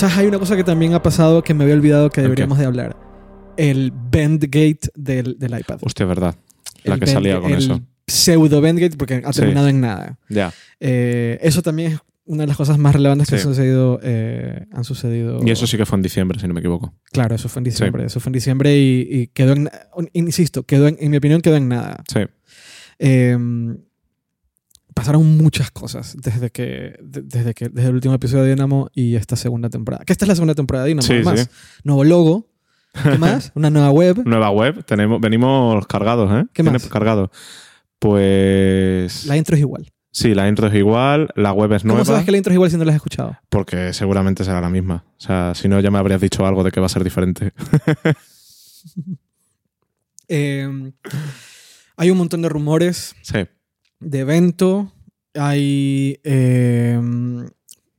¿Sabes? Hay una cosa que también ha pasado que me había olvidado que deberíamos de hablar. El Bendgate del, del iPad. Hostia, verdad. La El que Bend- salía con el eso. Pseudo Bendgate porque ha Sí. terminado en nada. Ya. Eh, eso también es una de las cosas más relevantes que Sí. han sucedido. eh, han sucedido Y eso sí que fue en diciembre, si no me equivoco. Claro, eso fue en diciembre. Eso fue en diciembre y, y quedó en. Insisto, quedó en, en mi opinión, quedó en nada. Sí. Eh, pasaron muchas cosas desde que, de- desde que desde el último episodio de Dynamo y esta segunda temporada. Que esta es la segunda temporada de Dynamo, Sí, además. sí. Nuevo logo. ¿Qué más? Una nueva web. Nueva web, tenemos, venimos cargados, ¿eh? ¿Qué más? Cargado. Pues. La intro es igual. Sí, la intro es igual, la web es ¿Cómo nueva. sabes que la intro es igual si no la has escuchado? Porque seguramente será la misma. O sea, si no, ya me habrías dicho algo de que va a ser diferente. Eh, hay un montón de rumores Sí. De evento. Hay eh,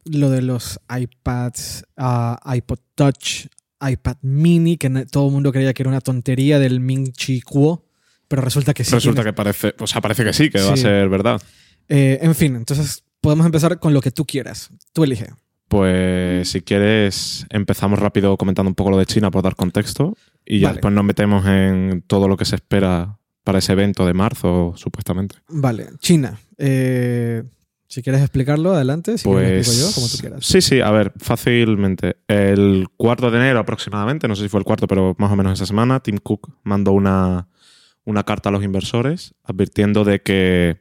lo de los iPads, ah, iPod Touch, iPad Mini, que todo el mundo creía que era una tontería del Ming Chi Kuo, pero resulta que sí. Resulta que parece. O sea, parece que sí, que va a ser verdad. Eh, en fin, entonces podemos empezar con lo que tú quieras. Tú elige. Pues si quieres, empezamos rápido comentando un poco lo de China por dar contexto. Y ya Vale. después nos metemos en todo lo que se espera para ese evento de marzo, supuestamente. Vale, China. Eh, si quieres explicarlo, adelante. Si quieres Pues. explico yo, como tú quieras. Sí, sí, a ver, fácilmente. El 4 de enero aproximadamente, no sé si fue el cuarto, pero más o menos esa semana, Tim Cook mandó una, una carta a los inversores advirtiendo de que,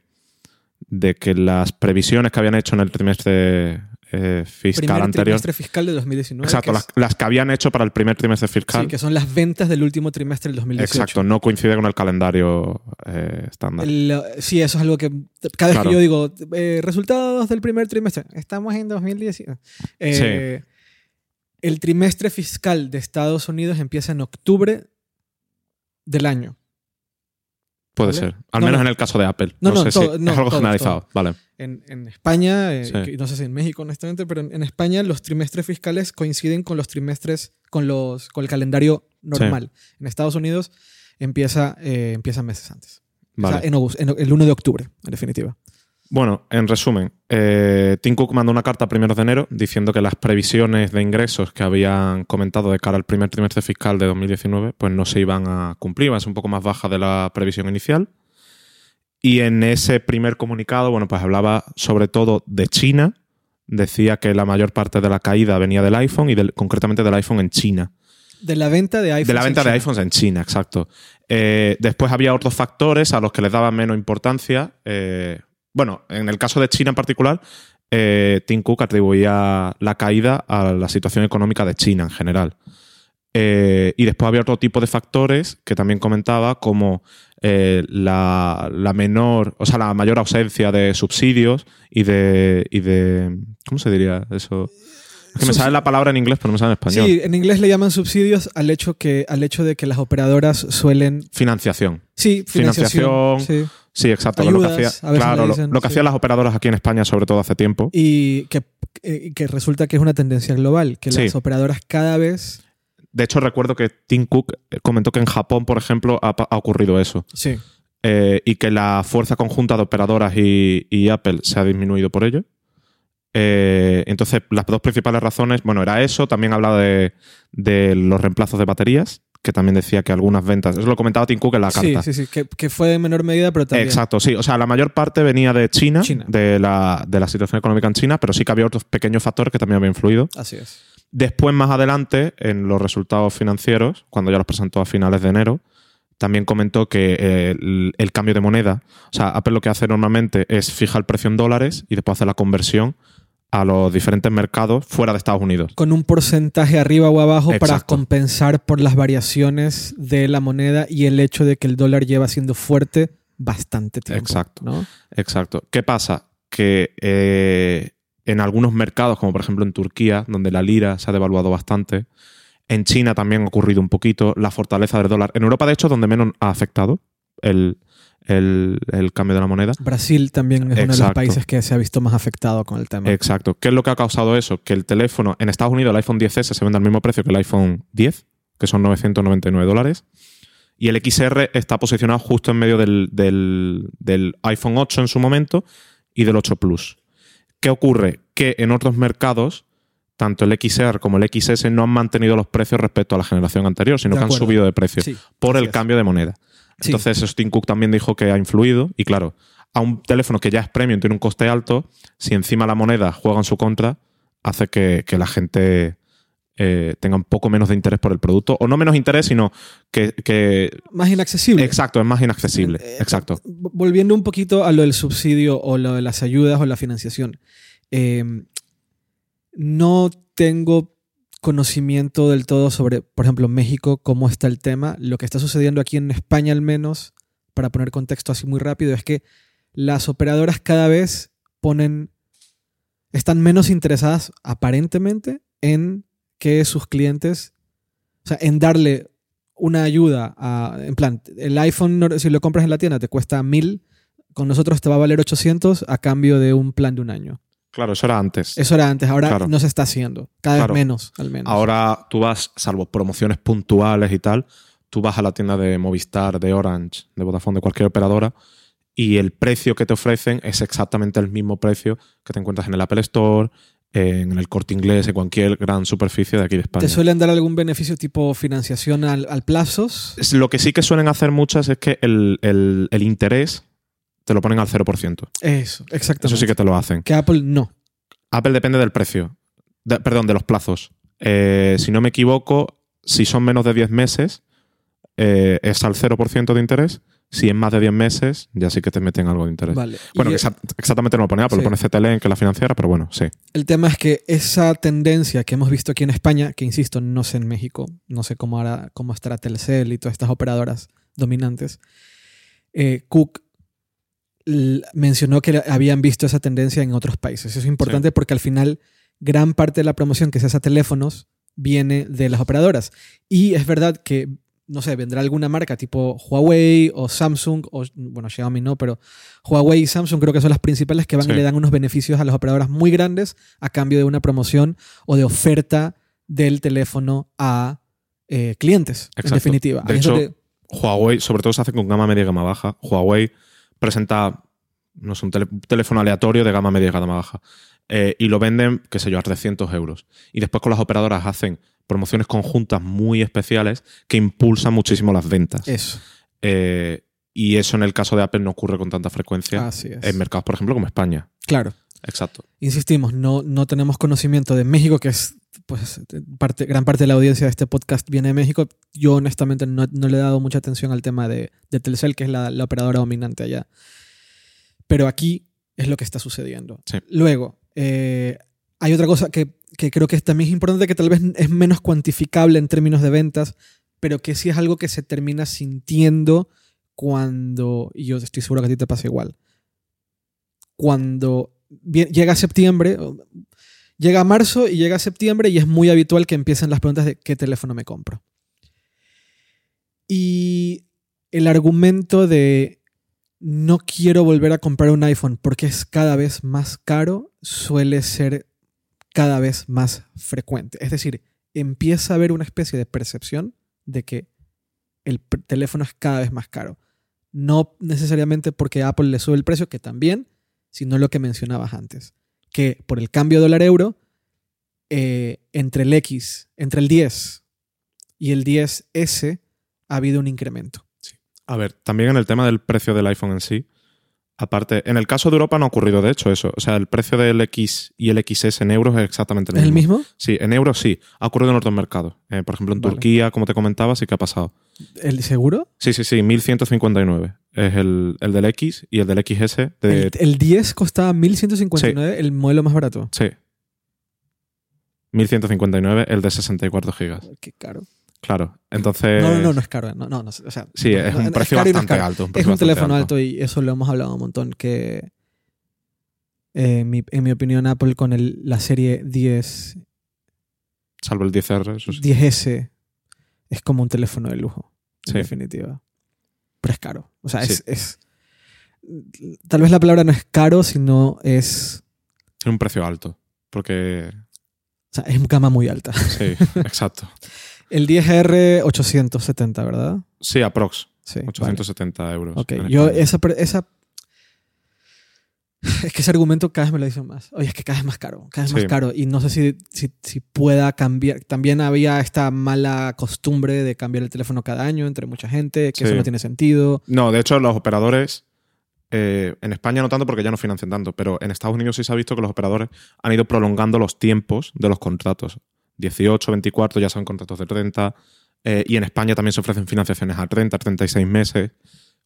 de que las previsiones que habían hecho en el trimestre eh, fiscal Primer anterior. trimestre fiscal de 2019. Exacto, las, que habían hecho para el primer trimestre fiscal. sí, que son las ventas del último trimestre del 2018. Exacto, no coincide con el calendario eh, estándar. El- sí, eso es algo que cada vez que yo digo eh, resultados del primer trimestre, estamos en 2019. Eh, El trimestre fiscal de Estados Unidos empieza en octubre del año. Puede ¿vale? ser. Al No, menos no. en el caso de Apple. No, No, no, sé todo- si no, es algo todo, generalizado. Vale. En, en España, eh, Sí. no sé si en México honestamente, pero en, en España los trimestres fiscales coinciden con los trimestres, con, los, con el calendario normal. En Estados Unidos empieza, eh, empieza meses antes. O vale. sea, en, august- en el 1 de octubre, en definitiva. Bueno, en resumen, eh, Tim Cook mandó una carta a primeros de enero diciendo que las previsiones de ingresos que habían comentado de cara al primer trimestre fiscal de 2019 pues no se iban a cumplir, iban a ser un poco más baja de la previsión inicial. Y en ese primer comunicado, bueno, pues hablaba sobre todo de China. Decía que la mayor parte de la caída venía del iPhone y del- concretamente del iPhone en China. De la venta de iPhones. De la en venta de China. iPhones en China, exacto. Eh, después había otros factores a los que les daban menos importancia. Eh, bueno, en el caso de China en particular, eh, Tim Cook atribuía la caída a la situación económica de China en general. Eh, y después había otro tipo de factores que también comentaba, como eh, la, la menor, o sea, la mayor ausencia de subsidios y de. y de ¿Cómo se diría eso? Es que me sale la palabra en inglés, pero no me sale en español. Sí, en inglés le llaman subsidios al hecho, que, al hecho de que las operadoras suelen... Financiación. Sí, financiación. Financiación. sí. Sí, exacto. lo que Ayudas, hacía- a veces claro, le lo, dicen, lo que sí. hacían las operadoras aquí en España, sobre todo hace tiempo. Y que, eh, que resulta que es una tendencia global, que Sí. las operadoras cada vez... De hecho, recuerdo que Tim Cook eh, comentó que en Japón, por ejemplo, ha, ocurrido eso. Sí. Eh, y que la fuerza conjunta de operadoras y, y Apple se ha disminuido por ello. Eh, entonces, las dos principales razones, bueno, era eso, también hablaba de, de los reemplazos de baterías, que también decía que algunas ventas, eso lo comentaba Tim Cook en la Sí, carta. sí, sí, que, que fue en menor medida, pero también... Exacto, sí. O sea, la mayor parte venía de China, China. De, la, de la situación económica en China, pero sí que había otros pequeños factores que también habían influido. Así es. Después, más adelante, en los resultados financieros, cuando ya los presentó a finales de enero, también comentó que eh, el, el cambio de moneda, o sea, Apple lo que hace normalmente es fija el precio en dólares y después hace la conversión a los diferentes mercados fuera de Estados Unidos. Con un porcentaje arriba o abajo para compensar por las variaciones de la moneda y el hecho de que el dólar lleva siendo fuerte bastante tiempo. Exacto. ¿no? Exacto. ¿Qué pasa? Que eh, en algunos mercados, como por ejemplo en Turquía, donde la lira se ha devaluado bastante, en China también ha ocurrido un poquito la fortaleza del dólar. En Europa, de hecho, donde menos ha afectado el, el- el cambio de la moneda. Brasil también es uno de los países que se ha visto más afectado con el tema. Exacto. ¿Qué es lo que ha causado eso? Que el teléfono, en Estados Unidos, el iPhone 10S se vende al mismo precio que el iPhone 10, que son 999 dólares. Y el XR está posicionado justo en medio del, del- del iPhone 8 en su momento y del 8 Plus. ¿Qué ocurre? Que en otros mercados tanto el XR como el XS no han mantenido los precios respecto a la generación anterior, sino que han subido de precio Sí, por el cambio de moneda. Sí. Entonces, eso Tim Cook también dijo que ha influido. Y claro, a un teléfono que ya es premium, tiene un coste alto, si encima la moneda juega en su contra, hace que, que la gente eh, tenga un poco menos de interés por el producto. O no menos interés, sino que. que- Más inaccesible. exacto, es más inaccesible. Eh, Exacto. v- Volviendo un poquito a lo del subsidio o lo de las ayudas o la financiación. eh, no tengo conocimiento del todo sobre, por ejemplo, México, cómo está el tema. Lo que está sucediendo aquí en España al menos, para poner contexto así muy rápido, es que las operadoras cada vez ponen, están menos interesadas aparentemente en que sus clientes, o sea, en darle una ayuda a, en plan, el iPhone, si lo compras en la tienda, te cuesta 1000, con nosotros te va a valer 800 a cambio de un plan de un año. Claro, eso era antes. Eso era antes, ahora Claro. no se está haciendo. Cada Claro. vez menos, al menos. Ahora tú vas, salvo promociones puntuales y tal, tú vas a la tienda de Movistar, de Orange, de Vodafone, de cualquier operadora, y el precio que te ofrecen es exactamente el mismo precio que te encuentras en el Apple Store, en el corte inglés, en cualquier gran superficie de aquí de España. ¿Te suelen dar algún beneficio tipo financiación al, al plazos? Lo que sí que suelen hacer muchas es que el, el- el interés te lo ponen al 0%. Eso, exactamente. Eso sí que te lo hacen. Que Apple no. Apple depende del precio. De- perdón, de los plazos. Eh, si no me equivoco, si son menos de 10 meses, eh, es al 0% de interés. Si es más de 10 meses, ya sí que te meten algo de interés. Vale. Bueno, exa- exactamente no lo pone Apple, Sí. lo pone CTLN, que es la financiera, pero bueno, sí. El tema es que esa tendencia que hemos visto aquí en España, que insisto, no sé en México, no sé cómo, hará, cómo estará Telcel y todas estas operadoras dominantes, eh, Cook mencionó que habían visto esa tendencia en otros países. Eso es importante porque al final gran parte de la promoción que se hace a teléfonos viene de las operadoras. Y es verdad que, no sé, vendrá alguna marca tipo Huawei o Samsung, o bueno, Xiaomi no, pero Huawei y Samsung creo que son las principales que van Sí. y le dan unos beneficios a las operadoras muy grandes a cambio de una promoción o de oferta del teléfono a eh, clientes, en definitiva. De hecho, donde- Huawei, sobre todo se hace con gama media y gama baja. Huawei presenta no sé, un tele- teléfono aleatorio de gama media y gama baja. Eh, y lo venden, qué sé yo, a 300 euros. Y después con las operadoras hacen promociones conjuntas muy especiales que impulsan muchísimo las ventas. eso. Eh, y eso en el caso de Apple no ocurre con tanta frecuencia Así es. en mercados, por ejemplo, como España. Claro. Exacto. insistimos, no, no tenemos conocimiento de México, que es pues parte, gran parte de la audiencia de este podcast viene de México. Yo honestamente no, no le he dado mucha atención al tema de, de Telcel, que es la, la operadora dominante allá. Pero aquí es lo que está sucediendo. Sí. Luego, eh, hay otra cosa que, que creo que es también es importante, que tal vez es menos cuantificable en términos de ventas, pero que sí es algo que se termina sintiendo cuando, y yo estoy seguro que a ti te pasa igual, cuando llega septiembre, llega marzo y llega septiembre y es muy habitual que empiecen las preguntas de qué teléfono me compro. Y el argumento de no quiero volver a comprar un iPhone porque es cada vez más caro suele ser cada vez más frecuente. Es decir, empieza a haber una especie de percepción de que el teléfono es cada vez más caro. No necesariamente porque Apple le sube el precio, que también, sino lo que mencionabas antes. Que por el cambio dólar-euro, eh, entre el X, entre el 10 y el 10S, ha habido un incremento. A ver, también en el tema del precio del iPhone en sí, aparte, en el caso de Europa no ha ocurrido de hecho eso. O sea, el precio del X y el XS en euros es exactamente el ¿Es mismo. el mismo? Sí, en euros sí. Ha ocurrido en otros mercados. Eh, por ejemplo, en Vale. Turquía, como te comentaba, sí que ha pasado. ¿El seguro? Sí, sí, sí, 1159 es el, el del X y el del XS de... El, el 10 costaba 1159, el modelo más barato. Sí. 1159, el de 64 gigas. Qué caro. Claro. Entonces... No, no, no, no es caro. No, no, no, o sea, Sí, es un precio es bastante alto. Es precio un bastante teléfono alto y eso lo hemos hablado un montón. Que eh, en, mi, en mi opinión, Apple con el, la serie 10, Salvo el 10R, eso sí. 10S es como un teléfono de lujo, en Sí. definitiva. Pero es caro. O sea, es, Sí. es. Tal vez la palabra no es caro, sino es. Tiene un precio alto. Porque... O sea, es gama muy alta. Sí, exacto. El 10R 870, ¿verdad? Sí, aprox. Sí. vale. 870 euros. Ok, yo esa, esa Es que ese argumento cada vez me lo dicen más. Oye, es que cada vez más caro, cada vez más caro. Y no sé si, si, si pueda cambiar. También había esta mala costumbre de cambiar el teléfono cada año entre mucha gente, que Sí. eso no tiene sentido. No, de hecho, los operadores. eh, en España no tanto porque ya no financian tanto, pero en Estados Unidos sí se ha visto que los operadores han ido prolongando los tiempos de los contratos. 18, 24, ya son contratos de 30. eh, y en España también se ofrecen financiaciones a 30, 36 meses,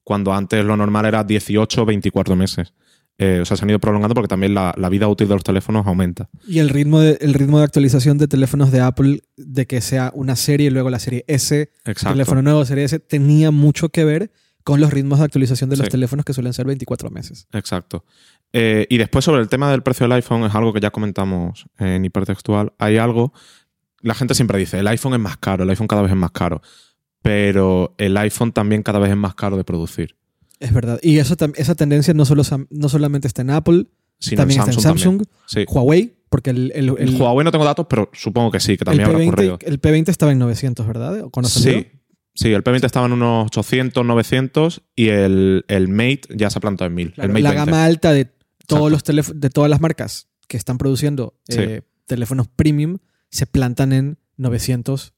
cuando antes lo normal era 18, 24 meses. Eh, o sea, se han ido prolongando porque también la, la vida útil de los teléfonos aumenta. Y el ritmo, de, el ritmo de actualización de teléfonos de Apple, de que sea una serie y luego la serie S, Exacto. teléfono nuevo, serie S, tenía mucho que ver con los ritmos de actualización de los Sí. teléfonos que suelen ser 24 meses. Exacto. Eh, y después sobre el tema del precio del iPhone, es algo que ya comentamos en hipertextual. Hay algo, la gente siempre dice, el iPhone es más caro, el iPhone cada vez es más caro, pero el iPhone también cada vez es más caro de producir. Es verdad. Y eso, esa tendencia no, solo, sam- no solamente está en Apple, Sino también en está en Samsung. Samsung. Sí. Huawei, porque el, el, el- En Huawei no tengo datos, pero supongo que sí, que también habrá ocurrido. P20, el P20 estaba en 900, ¿verdad? Sí. Sí, el P20 estaba en unos 800, 900 y el, el Mate ya se ha plantado en 1000. Claro, la 20. gama alta de todos Exacto. los de todas las marcas que están produciendo Sí. eh, teléfonos premium se plantan en 900,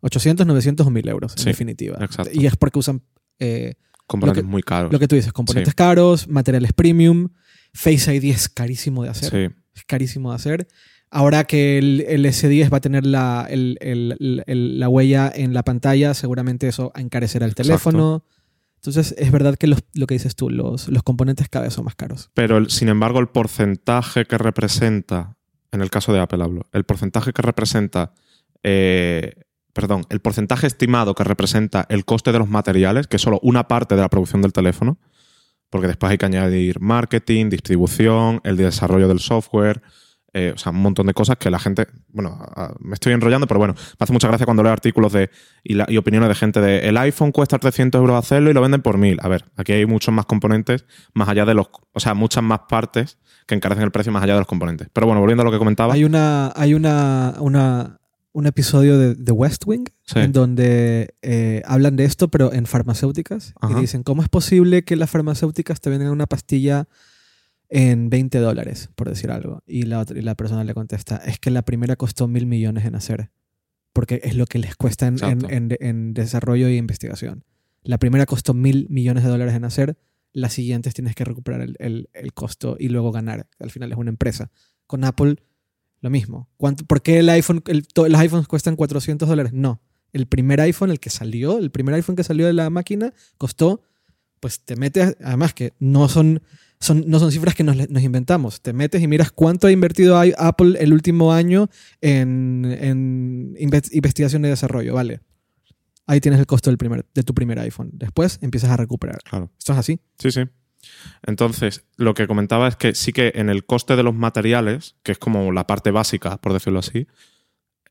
800, 900 o 1000 euros, en definitiva. exacto. Y es porque usan eh, Componentes que- muy caros. lo que tú dices, componentes Sí. caros, materiales premium. Face ID es carísimo de hacer. Sí, Es carísimo de hacer. Ahora que el, el S10 va a tener la, el- el- la huella en la pantalla, seguramente eso encarecerá el Exacto. teléfono. Entonces, es verdad que los- lo que dices tú, los, los componentes cada vez son más caros. Pero, sin embargo, el porcentaje que representa, en el caso de Apple hablo, el porcentaje que representa, eh, perdón, el porcentaje estimado que representa el coste de los materiales, que es solo una parte de la producción del teléfono, porque después hay que añadir marketing, distribución, el desarrollo del software, eh, o sea, un montón de cosas que la gente, bueno, me estoy enrollando, pero bueno, me hace mucha gracia cuando leo artículos de, y opiniones de gente de el iPhone cuesta 300 euros hacerlo y lo venden por 1000. A ver, aquí hay muchos más componentes, más allá de los, o sea, muchas más partes que encarecen el precio más allá de los componentes. Pero bueno, volviendo a lo que comentaba, Hay una, hay una, una- un episodio de The West Wing Sí. en donde eh, hablan de esto, pero en farmacéuticas. Ajá. Y dicen, ¿cómo es posible que las farmacéuticas te vendan una pastilla en 20 dólares, por decir algo? Y la, otra- y la persona le contesta, es que la primera costó mil millones en hacer, porque es lo que les cuesta en, en- Exacto. en- en desarrollo y investigación. La primera costó mil millones de dólares en hacer, las siguientes tienes que recuperar el, el- el costo y luego ganar. Al final es una empresa. Con Apple, lo mismo. ¿Cuánto, ¿Por qué el iPhone, el- to- los iPhones cuestan 400 dólares? No. El primer iPhone, el que salió, el primer iPhone que salió de la máquina, costó, pues te metes, además que no son, son, no son cifras que nos, nos inventamos, te metes y miras cuánto ha invertido Apple el último año en, en inve- investigación y desarrollo, ¿vale? Ahí tienes el costo del primer, de tu primer iPhone. Después empiezas a recuperar. claro. Esto es así. Sí, sí. Entonces, lo que comentaba es que sí que en el coste de los materiales, que es como la parte básica, por decirlo así,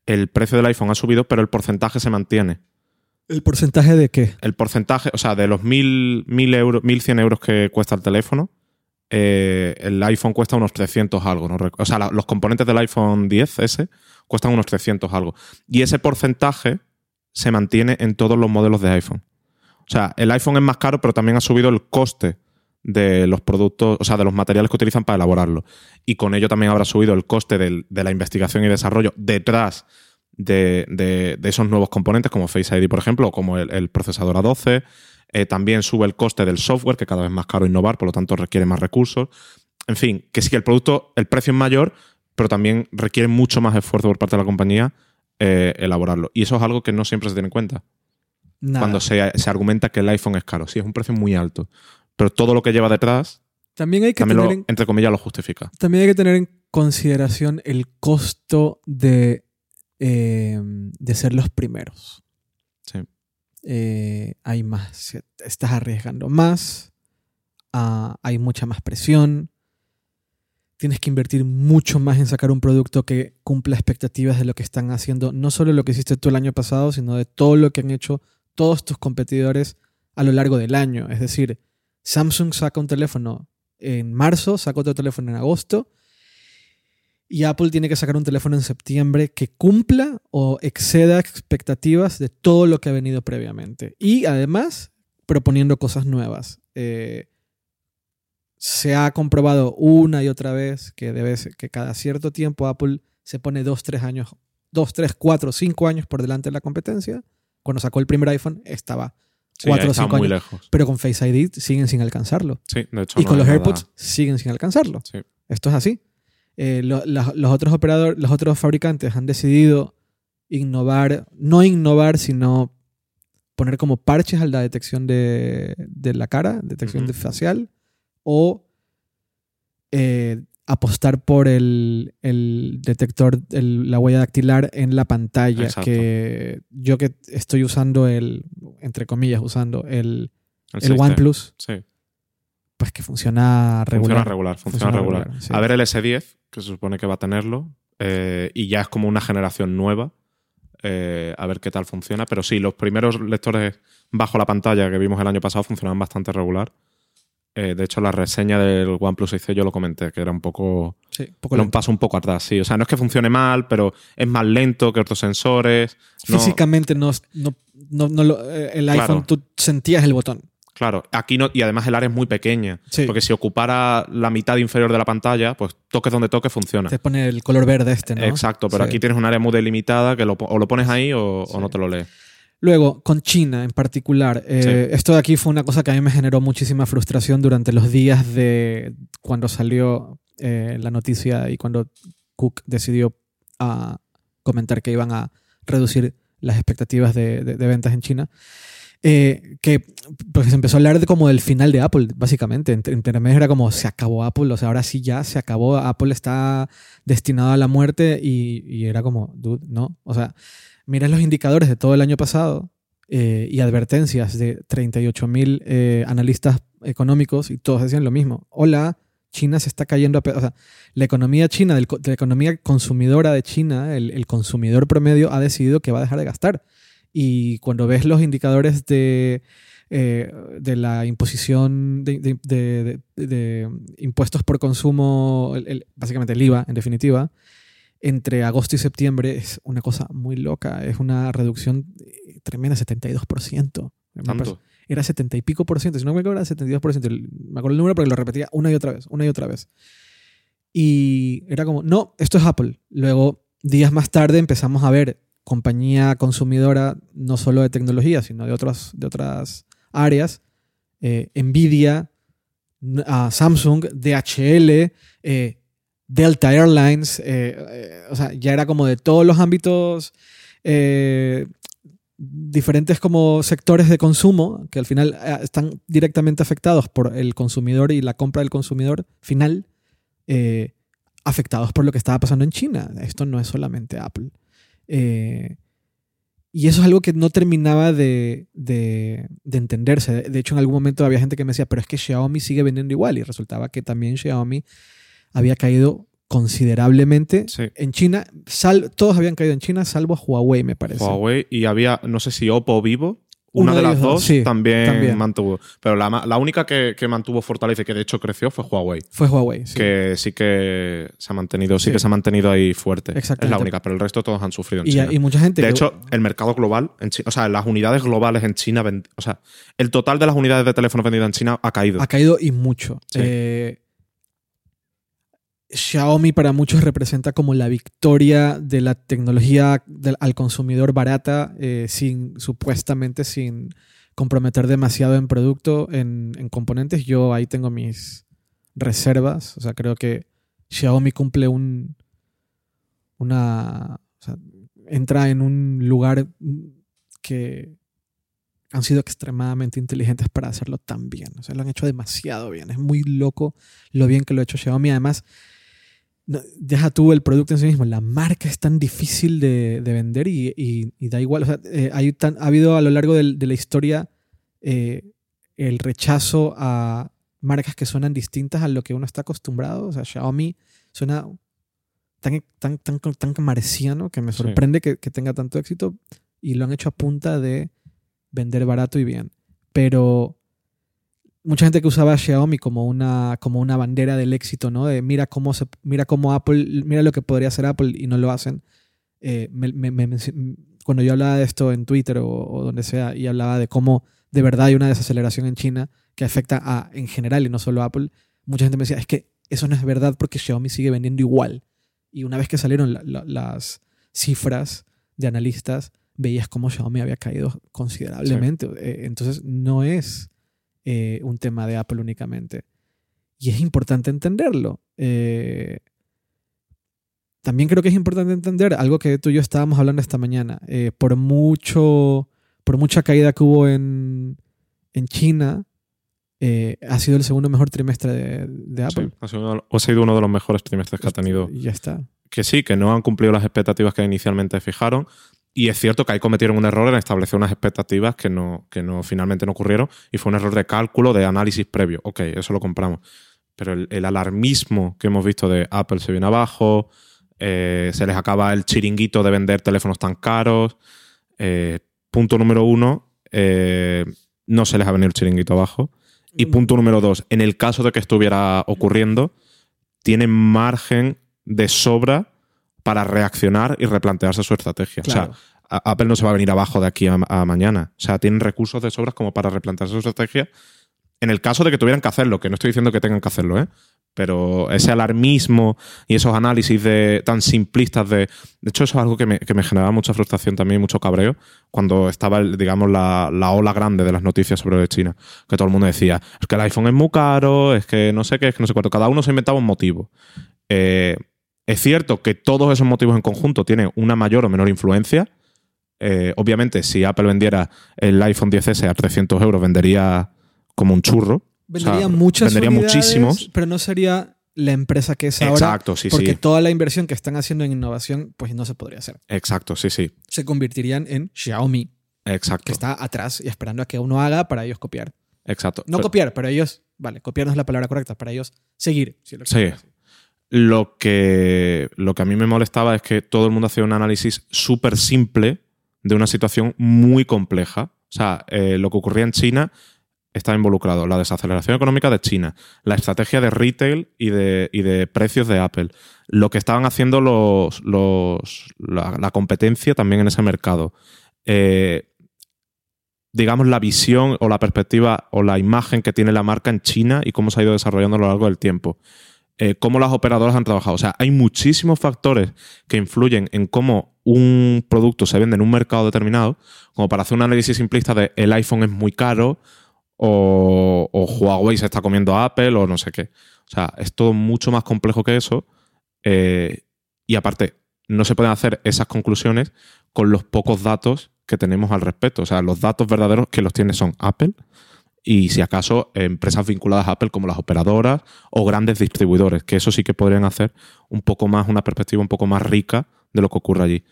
el precio del iPhone ha subido, pero el porcentaje se mantiene. ¿El porcentaje de qué? El porcentaje, o sea, de los 1.000 1.000 euros, 1.100 euros que cuesta el teléfono, eh, el iPhone cuesta unos 300 algo. O sea, la- los componentes del iPhone 10S cuestan unos 300 algo. Y ese porcentaje se mantiene en todos los modelos de iPhone. O sea, el iPhone es más caro, pero también ha subido el coste de los productos, o sea, de los materiales que utilizan para elaborarlo. Y con ello también habrá subido el coste del- de la investigación y desarrollo detrás de, de- de esos nuevos componentes, como Face ID, por ejemplo, o como el, el procesador A12. Eh, también sube el coste del software, que cada vez es más caro innovar, por lo tanto requiere más recursos. En fin, que sí que el producto, el precio es mayor, pero también requiere mucho más esfuerzo por parte de la compañía eh, elaborarlo. Y eso es algo que no siempre se tiene en cuenta Nada. cuando se, se argumenta que el iPhone es caro. Sí, es un precio muy alto. Pero todo lo que lleva detrás También hay que también, tener lo, en entre comillas, lo justifica. También hay que tener en consideración el costo de, eh, de ser los primeros. Sí. Eh, hay más, estás arriesgando más, ah, hay mucha más presión, tienes que invertir mucho más en sacar un producto que cumpla expectativas de lo que están haciendo, no solo lo que hiciste tú el año pasado, sino de todo lo que han hecho todos tus competidores a lo largo del año. Es decir, Samsung saca un teléfono en marzo, saca otro teléfono en agosto, y Apple tiene que sacar un teléfono en septiembre que cumpla o exceda expectativas de todo lo que ha venido previamente. Y además, proponiendo cosas nuevas. Eh, se ha comprobado una y otra vez que, que cada cierto tiempo Apple se pone dos, tres años, dos, tres, cuatro, cinco años por delante de la competencia. Cuando sacó el primer iPhone estaba Sí, cuatro ahí o está cinco muy años. lejos. Pero con Face ID siguen sin alcanzarlo. Sí, de hecho. Y no con los nada- AirPods siguen sin alcanzarlo. Sí. Esto es así. Eh, lo- la- los otros operadores, los otros fabricantes han decidido innovar, no innovar, sino poner como parches a la detección de, de la cara, detección de facial, o eh, apostar por el, el detector, el- la huella dactilar en la pantalla. Exacto. Que yo que estoy usando el, entre comillas, usando el, El el 6T. OnePlus, Sí, pues que funciona regular. funciona regular. Funciona, Funciona regular. regular, sí. A ver el S10, que se supone que va a tenerlo. eh, y ya es como una generación nueva. eh, a ver qué tal funciona. Pero sí, los primeros lectores bajo la pantalla que vimos el año pasado funcionaban bastante regular. Eh, de hecho, la reseña del OnePlus 6C yo lo comenté, que era un poco. Sí, un poco Era un lento. paso un poco atrás, sí. O sea, no es que funcione mal, pero es más lento que otros sensores. No- Físicamente no, no, no- lo- eh, el Claro. iPhone tú sentías el botón. Claro, aquí no. Y además el área es muy pequeña. Sí. Porque si ocupara la mitad inferior de la pantalla, pues toques donde toques funciona. Te pone el color verde este, ¿no? Exacto, pero Sí. aquí tienes un área muy delimitada que lo o lo pones ahí o, o no te lo lees. Luego, con China en particular, eh, esto de aquí fue una cosa que a mí me generó muchísima frustración durante los días de cuando salió eh, la noticia y cuando Cook decidió ah, comentar que iban a reducir las expectativas de, de- de ventas en China. Eh, que pues se empezó a hablar de como del final de Apple, básicamente. En, intermedio era como se acabó Apple, o sea, ahora sí ya se acabó, Apple está destinado a la muerte y, y era como, dude, no. O sea, miras los indicadores de todo el año pasado eh, y advertencias de 38 mil analistas económicos y todos decían lo mismo. Hola, China se está cayendo a pe- O sea, la economía china, la economía consumidora de China, el, consumidor promedio ha decidido que va a dejar de gastar. Y cuando ves los indicadores de, eh, de la imposición de, impuestos por consumo, básicamente el IVA, en definitiva, entre agosto y septiembre es una cosa muy loca. Es una reducción eh, tremenda, 72%. Me parece- Tanto. Era 70 y pico por ciento. Si no me acuerdo, era 72%. El- Me acuerdo el número porque lo repetía una y otra vez, una y otra vez. Y era como, no, esto es Apple. Luego, días más tarde, empezamos a ver compañía consumidora, no solo de tecnología, sino de, otras de otras áreas. eh, Nvidia, Samsung, DHL, eh, Delta Airlines. eh, eh, o sea, ya era como de todos los ámbitos. eh, diferentes como sectores de consumo que al final están directamente afectados por el consumidor y la compra del consumidor final, afectados por lo que estaba pasando en China. Esto no es solamente Apple. Y eso es algo que no terminaba de, de- de entenderse. De, de hecho, en algún momento había gente que me decía, pero es que Xiaomi sigue vendiendo igual. Y resultaba que también Xiaomi había caído considerablemente Sí. en China. Sal- todos habían caído en China, salvo Huawei, me parece. Huawei y había, no sé si Oppo o Vivo, una de, de las dos, dos sí, también, también. mantuvo. Pero la, única que, que mantuvo fortaleza y que de hecho creció fue Huawei. Fue Huawei. sí. Que sí que se ha mantenido, sí, Sí. que se ha mantenido ahí fuerte. Es Exactamente. la única, pero el resto todos han sufrido en Y, China. y mucha gente. De que- hecho, el mercado global, en Chi- o sea, las unidades globales en China, o sea, el total de las unidades de teléfonos vendidas en China ha caído. ha caído y mucho. Sí. Eh, Xiaomi para muchos representa como la victoria de la tecnología al consumidor barata, eh, sin supuestamente sin comprometer demasiado en producto, en, en componentes. Yo ahí tengo mis reservas. O sea, creo que Xiaomi cumple un. una. o sea, entra en un lugar que han sido extremadamente inteligentes para hacerlo tan bien. O sea, lo han hecho demasiado bien. Es muy loco lo bien que lo ha hecho Xiaomi. Además, no- deja tú el producto en sí mismo. La marca es tan difícil de, de vender y, y- y da igual. O sea, eh, hay tan- ha habido a lo largo del- de la historia eh, el rechazo a marcas que suenan distintas a lo que uno está acostumbrado. O sea, Xiaomi suena tan, tan, tan, tan marciano que me Sí. sorprende que, que tenga tanto éxito y lo han hecho a punta de vender barato y bien. Pero mucha gente que usaba Xiaomi como una, como una bandera del éxito, ¿no? De mira cómo, se, mira cómo Apple, mira lo que podría hacer Apple y no lo hacen. Eh, me- me- me- me- cuando yo hablaba de esto en Twitter o, o donde sea y hablaba de cómo de verdad hay una desaceleración en China que afecta a, en general y no solo a Apple, mucha gente me decía, es que eso no es verdad porque Xiaomi sigue vendiendo igual. Y una vez que salieron la- la- las cifras de analistas, veías cómo Xiaomi había caído considerablemente. Eh, entonces, no es eh, un tema de Apple únicamente. Y es importante entenderlo. Eh, también creo que es importante entender algo que tú y yo estábamos hablando esta mañana. Eh, por mucho, por mucha caída que hubo en, en China, eh, ha sido el segundo mejor trimestre de, de Apple. Sí, ha, sido, ha sido uno de los mejores trimestres que ha tenido. Ya está. Que sí, que no han cumplido las expectativas que inicialmente fijaron. Y es cierto que ahí cometieron un error en establecer unas expectativas que no, que no finalmente no ocurrieron. Y fue un error de cálculo, de análisis previo. Ok, eso lo compramos. Pero el, el alarmismo que hemos visto de Apple se viene abajo, eh, se les acaba el chiringuito de vender teléfonos tan caros. Eh, punto número uno, eh, no se les ha venido el chiringuito abajo. Y punto número dos, en el caso de que estuviera ocurriendo, tienen margen de sobra para reaccionar y replantearse su estrategia. Claro. O sea, Apple no se va a venir abajo de aquí a, a mañana. O sea, tienen recursos de sobras como para replantearse su estrategia. En el caso de que tuvieran que hacerlo, que no estoy diciendo que tengan que hacerlo, ¿eh? Pero ese alarmismo y esos análisis de, tan simplistas de. De hecho, eso es algo que me, que me generaba mucha frustración también y mucho cabreo cuando estaba, digamos, la, la ola grande de las noticias sobre China. Que todo el mundo decía: es que el iPhone es muy caro, es que no sé qué, es que no sé cuánto. Cada uno se inventaba un motivo. Eh, es cierto que todos esos motivos en conjunto tienen una mayor o menor influencia. Eh, obviamente, si Apple vendiera el iPhone 10S a 300 euros, vendería como un churro. Vendería O sea, muchas vendería unidades, muchísimos. pero no sería la empresa que es ahora. Exacto, sí, porque sí. toda la inversión que están haciendo en innovación, pues no se podría hacer. Exacto, sí, sí. Se convertirían en Xiaomi, Exacto. que está atrás y esperando a que uno haga para ellos copiar. Exacto. No Pero- copiar, pero ellos, vale, copiar no es la palabra correcta, para ellos seguir. si lo Sí. Lo que, lo que a mí me molestaba es que todo el mundo hacía un análisis súper simple de una situación muy compleja. O sea, eh, lo que ocurría en China estaba involucrado la desaceleración económica de China, la estrategia de retail y de, y de precios de Apple, lo que estaban haciendo los, los, la, la competencia también en ese mercado. Eh, digamos, la visión o la perspectiva o la imagen que tiene la marca en China y cómo se ha ido desarrollando a lo largo del tiempo eh, cómo las operadoras han trabajado. O sea, hay muchísimos factores que influyen en cómo un producto se vende en un mercado determinado, como para hacer un análisis simplista de el iPhone es muy caro o, Huawei se está comiendo Apple o no sé qué. O sea, es todo mucho más complejo que eso. eh, y aparte, no se pueden hacer esas conclusiones con los pocos datos que tenemos al respecto. O sea, los datos verdaderos que los tiene son Apple y si acaso empresas vinculadas a Apple como las operadoras o grandes distribuidores, que eso sí que podrían hacer un poco más, una perspectiva un poco más rica de lo que ocurre allí.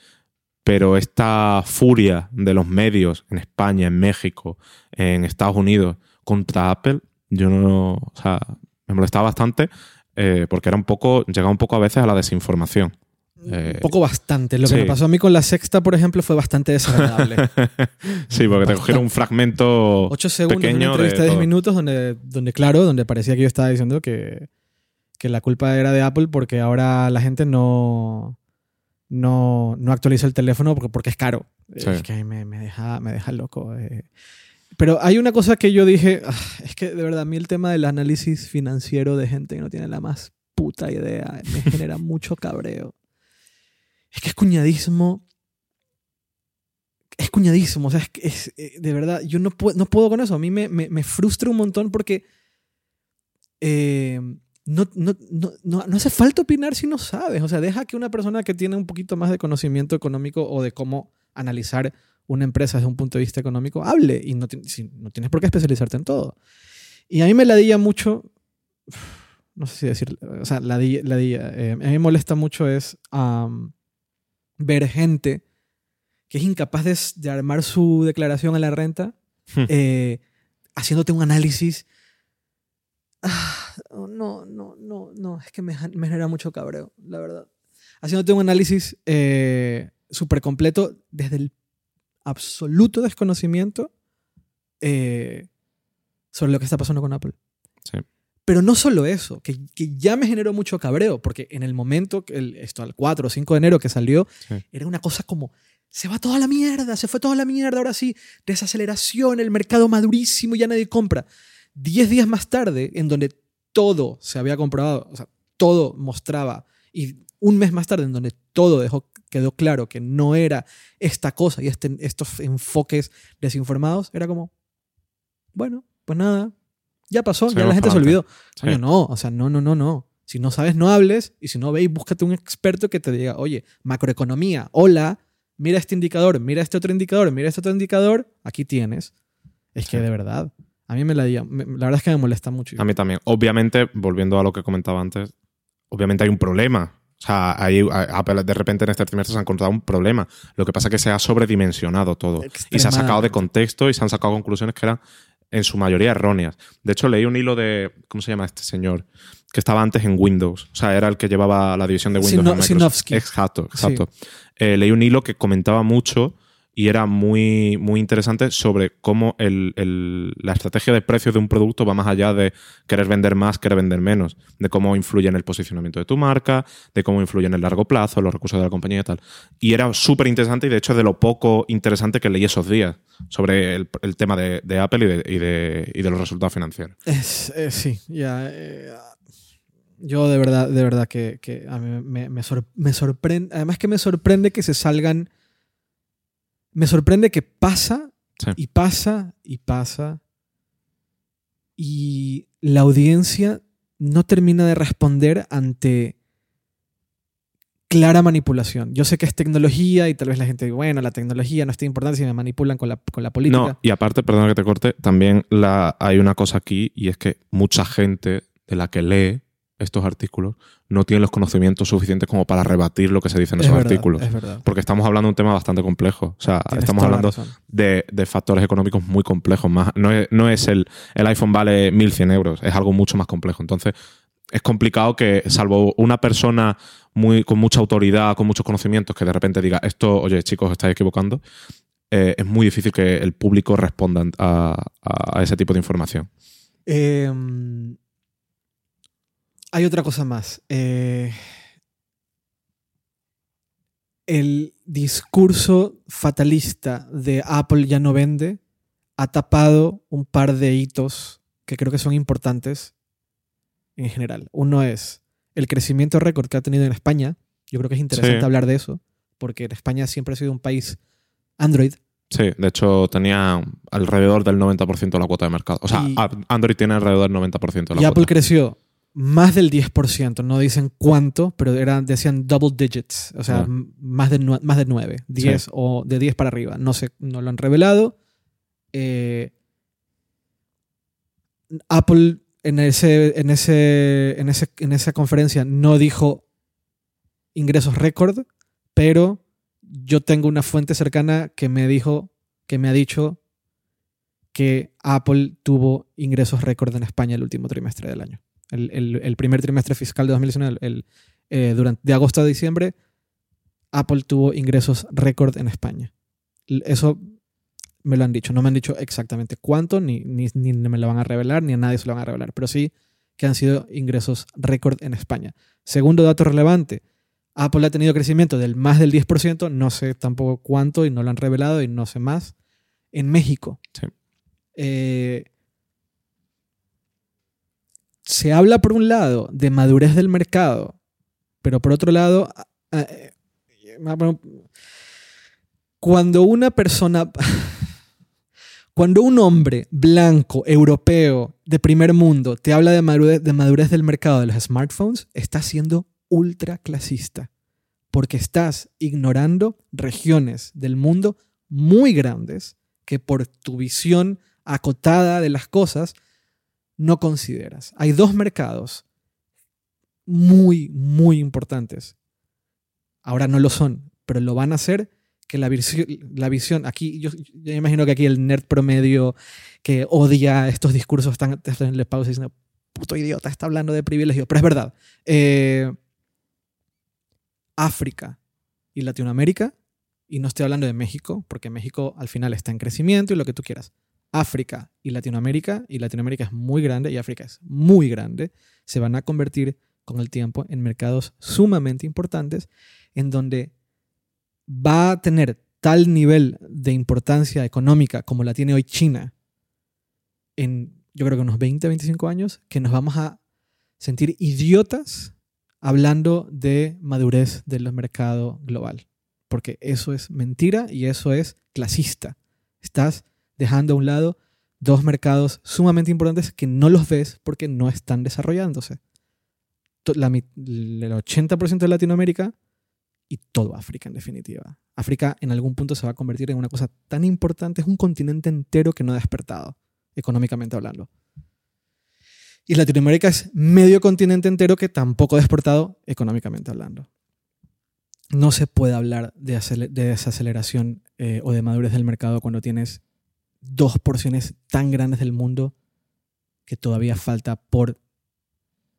Pero esta furia de los medios en España, en México, en Estados Unidos contra Apple, yo no, o sea, me molestaba bastante eh, porque era un poco, llegaba un poco a veces a la desinformación. Eh, Un poco bastante. Lo que me pasó a mí con la sexta, por ejemplo, fue bastante desagradable. sí, porque te cogieron un fragmento Ocho segundos de una pequeño de entrevista de 10 todo. minutos donde, donde, claro, donde parecía que yo estaba diciendo que, que la culpa era de Apple porque ahora la gente no, no, no actualiza el teléfono porque, porque es caro. Sí. Es que me, me deja, me deja loco. eh. Pero hay una cosa que yo dije, ah, es que de verdad a mí el tema del análisis financiero de gente que no tiene la más puta idea me genera mucho cabreo. Es que es cuñadismo. Es cuñadismo, o sea, es, eh, de verdad, yo no puedo, no puedo con eso. A mí me, me, frustra un montón porque eh, no, no, no, no, hace falta opinar si no sabes. O sea, deja que una persona que tiene un poquito más de conocimiento económico o de cómo analizar una empresa desde un punto de vista económico hable y no, si- no tienes por qué especializarte en todo. Y a mí me ladilla mucho, no sé si decir, o sea, ladilla, ladilla, eh, a mí me molesta mucho es ver gente que es incapaz de, armar su declaración a la renta Hmm. eh, haciéndote un análisis. Ah, no, no, no, no, es que me genera mucho cabreo, la verdad. Haciéndote un análisis eh, súper completo desde el absoluto desconocimiento eh, sobre lo que está pasando con Apple. Sí. Pero no solo eso, que, que ya me generó mucho cabreo, porque en el momento, que el, esto al 4 o 5 de enero que salió, Sí. era una cosa como, se va toda la mierda, se fue toda la mierda, ahora sí, desaceleración, el mercado madurísimo, ya nadie compra. Diez días más tarde, en donde todo se había comprobado, o sea, todo mostraba, y un mes más tarde en donde todo dejó, quedó claro que no era esta cosa y este, estos enfoques desinformados, era como, bueno, pues nada, ya pasó, ya la gente se olvidó. Sí. No, o sea, no, no, no, no. Si no sabes, no hables. Y si no veis, búscate un experto que te diga, oye, macroeconomía, hola, mira este indicador, mira este otro indicador, mira este otro indicador, aquí tienes. Es que de verdad, a mí me la, la verdad es que me molesta mucho. A mí también. Obviamente, volviendo a lo que comentaba antes, obviamente hay un problema. O sea, Apple de repente en este trimestre se ha encontrado un problema. Lo que pasa es que se ha sobredimensionado todo. Y se ha sacado de contexto y se han sacado conclusiones que eran en su mayoría erróneas. De hecho, leí un hilo de. ¿Cómo se llama este señor? Que estaba antes en Windows. O sea, era el que llevaba la división de Windows. Sino- en Microsoft. Exacto, exacto. Eh, leí un hilo que comentaba mucho y era muy, muy interesante sobre cómo el- el- la estrategia de precios de un producto va más allá de querer vender más, querer vender menos, de cómo influye en el posicionamiento de tu marca, de cómo influye en el largo plazo, los recursos de la compañía y tal. Y era súper interesante y de hecho de lo poco interesante que leí esos días sobre el, el tema de, Apple y de, y de- y de los resultados financieros. Es, eh, sí, ya. eh, yo de verdad, de verdad que, que a mí me, me sorprende. Además que me sorprende que se salgan. Me sorprende que pasa Sí. y pasa y pasa. Y la audiencia no termina de responder ante clara manipulación. Yo sé que es tecnología y tal vez la gente dice, bueno, la tecnología no es tan importante si me manipulan con la, con la política. No, y aparte, perdona que te corte, también la, hay una cosa aquí y es que mucha gente de la que lee estos artículos no tiene los conocimientos suficientes como para rebatir lo que se dice en es esos verdad, artículos. es verdad. Porque estamos hablando de un tema bastante complejo. O sea, Tienes estamos hablando de, de factores económicos muy complejos. Más, no es, no es el, el iPhone vale 1.100 euros, es algo mucho más complejo. Entonces, es complicado que, salvo una persona muy, con mucha autoridad, con muchos conocimientos, que de repente diga, esto, oye, chicos, estáis equivocando, eh, es muy difícil que el público responda a, a ese tipo de información. Eh, hay otra cosa más. Eh, el discurso fatalista de Apple ya no vende ha tapado un par de hitos que creo que son importantes en general. Uno es el crecimiento récord que ha tenido en España. Yo creo que es interesante Sí. hablar de eso, porque en España siempre ha sido un país Android. Sí, de hecho tenía alrededor del 90% de la cuota de mercado. O sea, Y- Android tiene alrededor del 90% de la Y Apple cuota. creció más del 10%, no dicen cuánto, pero eran, decían double digits, o sea, Ah. más, de más de 9, 10 o de 10 para arriba. No, sé, no lo han revelado. Eh, Apple en, ese, en, ese, en, ese, en esa conferencia no dijo ingresos récord, pero yo tengo una fuente cercana que me dijo, que me ha dicho que Apple tuvo ingresos récord en España el último trimestre del año. El, el- el primer trimestre fiscal de 2019, el, eh, durante, de agosto a diciembre, Apple tuvo ingresos récord en España. Eso me lo han dicho. No me han dicho exactamente cuánto, ni, ni, ni me lo van a revelar, ni a nadie se lo van a revelar, pero sí que han sido ingresos récord en España. Segundo dato relevante, Apple ha tenido crecimiento del más del 10%, no sé tampoco cuánto y no lo han revelado y no sé más, en México. Sí. Eh, se habla por un lado de madurez del mercado, pero por otro lado, cuando una persona, cuando un hombre blanco, europeo, de primer mundo, te habla de madurez, de madurez del mercado de los smartphones, está siendo ultra clasista, porque estás ignorando regiones del mundo muy grandes que por tu visión acotada de las cosas no consideras. Hay dos mercados muy, muy importantes. Ahora no lo son, pero lo van a hacer que la, visión, la visión aquí, yo, yo imagino que aquí el nerd promedio que odia estos discursos están, en la pausa diciendo, puto idiota, está hablando de privilegio, pero es verdad. Eh, África y Latinoamérica, y no estoy hablando de México, porque México al final está en crecimiento y lo que tú quieras. África y Latinoamérica, y Latinoamérica es muy grande y África es muy grande, se van a convertir con el tiempo en mercados sumamente importantes en donde va a tener tal nivel de importancia económica como la tiene hoy China en yo creo que unos 20, 25 años, que nos vamos a sentir idiotas hablando de madurez del mercado global. Porque eso es mentira y eso es clasista. Estás dejando a un lado dos mercados sumamente importantes que no los ves porque no están desarrollándose. El 80% de Latinoamérica y todo África en definitiva. África en algún punto se va a convertir en una cosa tan importante, es un continente entero que no ha despertado, económicamente hablando. Y Latinoamérica es medio continente entero que tampoco ha despertado, económicamente hablando. No se puede hablar de, desaceleración eh, o de madurez del mercado cuando tienes dos porciones tan grandes del mundo que todavía falta por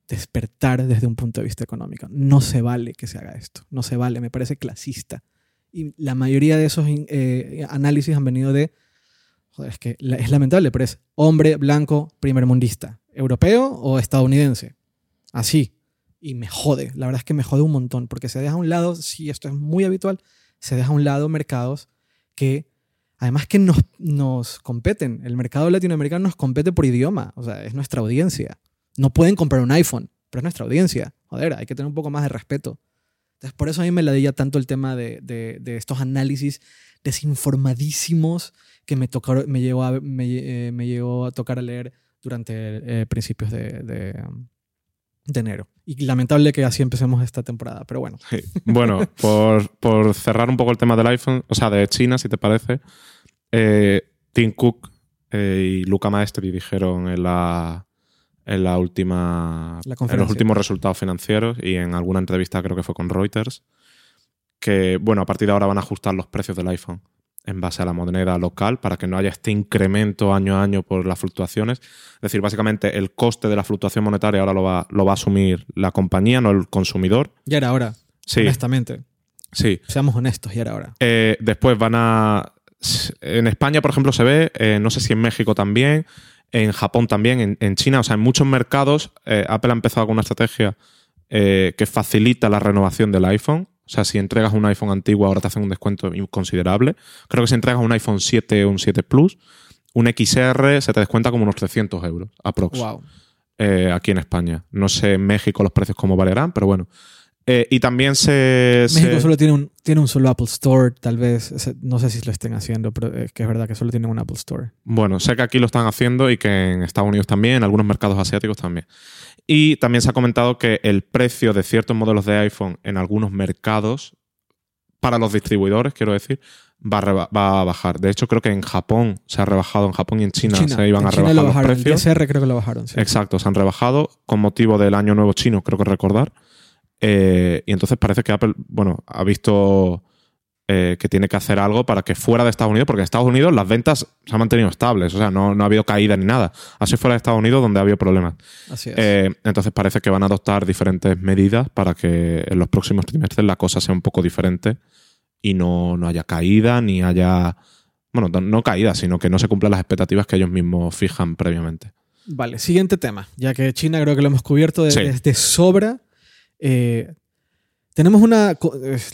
despertar desde un punto de vista económico. No se vale que se haga esto, no se vale, me parece clasista. Y la mayoría de esos eh, análisis han venido de, joder, es que es lamentable, pero es hombre blanco primer mundista, europeo o estadounidense. Así. Y me jode, la verdad es que me jode un montón, porque se deja a un lado, si esto es muy habitual, se deja a un lado mercados que además que nos, nos competen. El mercado latinoamericano nos compete por idioma, o sea, es nuestra audiencia. No pueden comprar un iPhone, pero es nuestra audiencia. Joder, hay que tener un poco más de respeto. Entonces, por eso a mí me ladilla tanto el tema de, de, estos análisis desinformadísimos que me, tocaron, me, llegó a, me, eh, me llegó a tocar a leer durante eh, principios de, de, enero. Y lamentable que así empecemos esta temporada, pero bueno. Bueno, por, por, cerrar un poco el tema del iPhone, o sea, de China, si te parece, eh, Tim Cook y Luca Maestri dijeron en la, en la última en los últimos resultados financieros y en alguna entrevista creo que fue con Reuters que bueno a partir de ahora van a ajustar los precios del iPhone en base a la moneda local para que no haya este incremento año a año por las fluctuaciones. Es decir, básicamente el coste de la fluctuación monetaria ahora lo va, lo va a asumir la compañía, no el consumidor. Ya era hora. Sí. Honestamente. Sí. Seamos honestos, ya era hora. Eh, después van a. En España, por ejemplo, se ve, eh, no sé si en México también, en Japón también, en, China, o sea, en muchos mercados, eh, Apple ha empezado con una estrategia que facilita la renovación del iPhone. O sea, si entregas un iPhone antiguo, ahora te hacen un descuento considerable. Creo que si entregas un iPhone 7 o un 7 Plus, un XR se te descuenta como unos 300 euros, aprox. Wow. Eh, aquí en España. No sé en México los precios cómo variarán, pero bueno. Eh, y también se. México solo tiene un, tiene un solo Apple Store, tal vez. No sé si lo estén haciendo, pero es que es verdad que solo tienen un Apple Store. Bueno, sé que aquí lo están haciendo y que en Estados Unidos también, en algunos mercados asiáticos también. Y también se ha comentado que el precio de ciertos modelos de iPhone en algunos mercados, para los distribuidores, quiero decir, va a, bajar. De hecho, creo que en Japón se ha rebajado, en Japón y en China, se iban a rebajar los precios. En creo que lo bajaron. Exacto, se han rebajado con motivo del Año Nuevo Chino, creo que recordar. Eh, y entonces parece que Apple, bueno, ha visto eh, que tiene que hacer algo para que fuera de Estados Unidos, porque en Estados Unidos las ventas se han mantenido estables, o sea, no, ha habido caída ni nada. Así fuera de Estados Unidos donde ha habido problemas. Así es. Eh, entonces parece que van a adoptar diferentes medidas para que en los próximos trimestres la cosa sea un poco diferente y no, no haya caída ni haya. Bueno, no caída, sino que no se cumplan las expectativas que ellos mismos fijan previamente. Vale, siguiente tema, ya que China creo que lo hemos cubierto de sobra. Eh, tenemos una,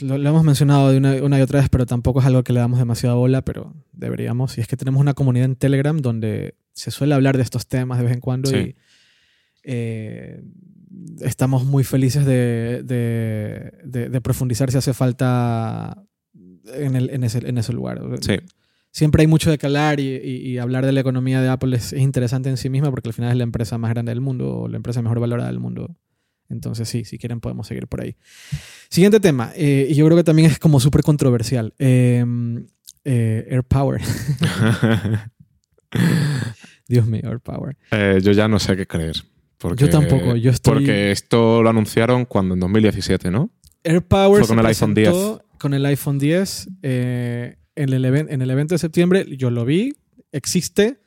lo, hemos mencionado de una, y otra vez, pero tampoco es algo que le damos demasiada bola, pero deberíamos. Y es que tenemos una comunidad en Telegram donde se suele hablar de estos temas de vez en cuando y eh, estamos muy felices de, de, profundizar si hace falta en, el, en, ese, en ese, lugar. Siempre hay mucho de calar y, y, hablar de la economía de Apple es, es, interesante en sí misma porque al final es la empresa más grande del mundo o la empresa mejor valorada del mundo entonces sí, si quieren podemos seguir por ahí. Siguiente tema, eh, y yo creo que también es como súper controversial. Em, eh, Air Power. Dios mío, Air Power. Eh, yo ya no sé qué creer. yo tampoco, yo estoy... Porque esto lo anunciaron cuando en 2017, ¿no? Air Power Fue con el iPhone 10. Con el iPhone 10 en, el en el evento de septiembre. Yo lo vi, existe.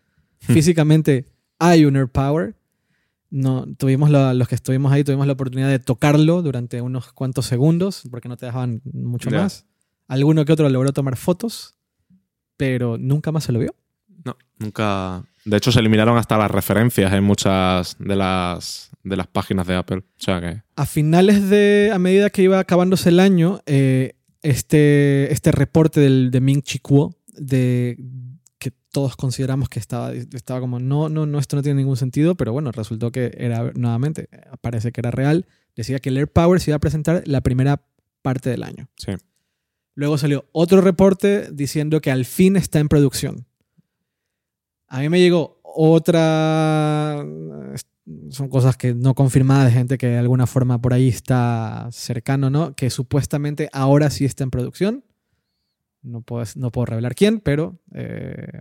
Hmm. Físicamente hay un Air Power no, tuvimos los que estuvimos ahí tuvimos la oportunidad de tocarlo durante unos cuantos segundos, porque no te dejaban mucho más. Alguno que otro logró tomar fotos, pero nunca más se lo vio. No, nunca. De hecho, se eliminaron hasta las referencias en muchas de las, de las páginas de Apple. O sea que... A finales de. A medida que iba acabándose el año, eh, este, este reporte del, de Ming Chi Kuo de, todos consideramos que estaba, estaba como, no, no, no, esto no tiene ningún sentido, pero bueno, resultó que era, nuevamente, parece que era real. Decía que el Air Power se iba a presentar la primera parte del año. Sí. Luego salió otro reporte diciendo que al fin está en producción. A mí me llegó otra... Son cosas que no confirmadas de gente que de alguna forma por ahí está cercano, ¿no? Que supuestamente ahora sí está en producción. No puedo, no puedo revelar quién, pero eh,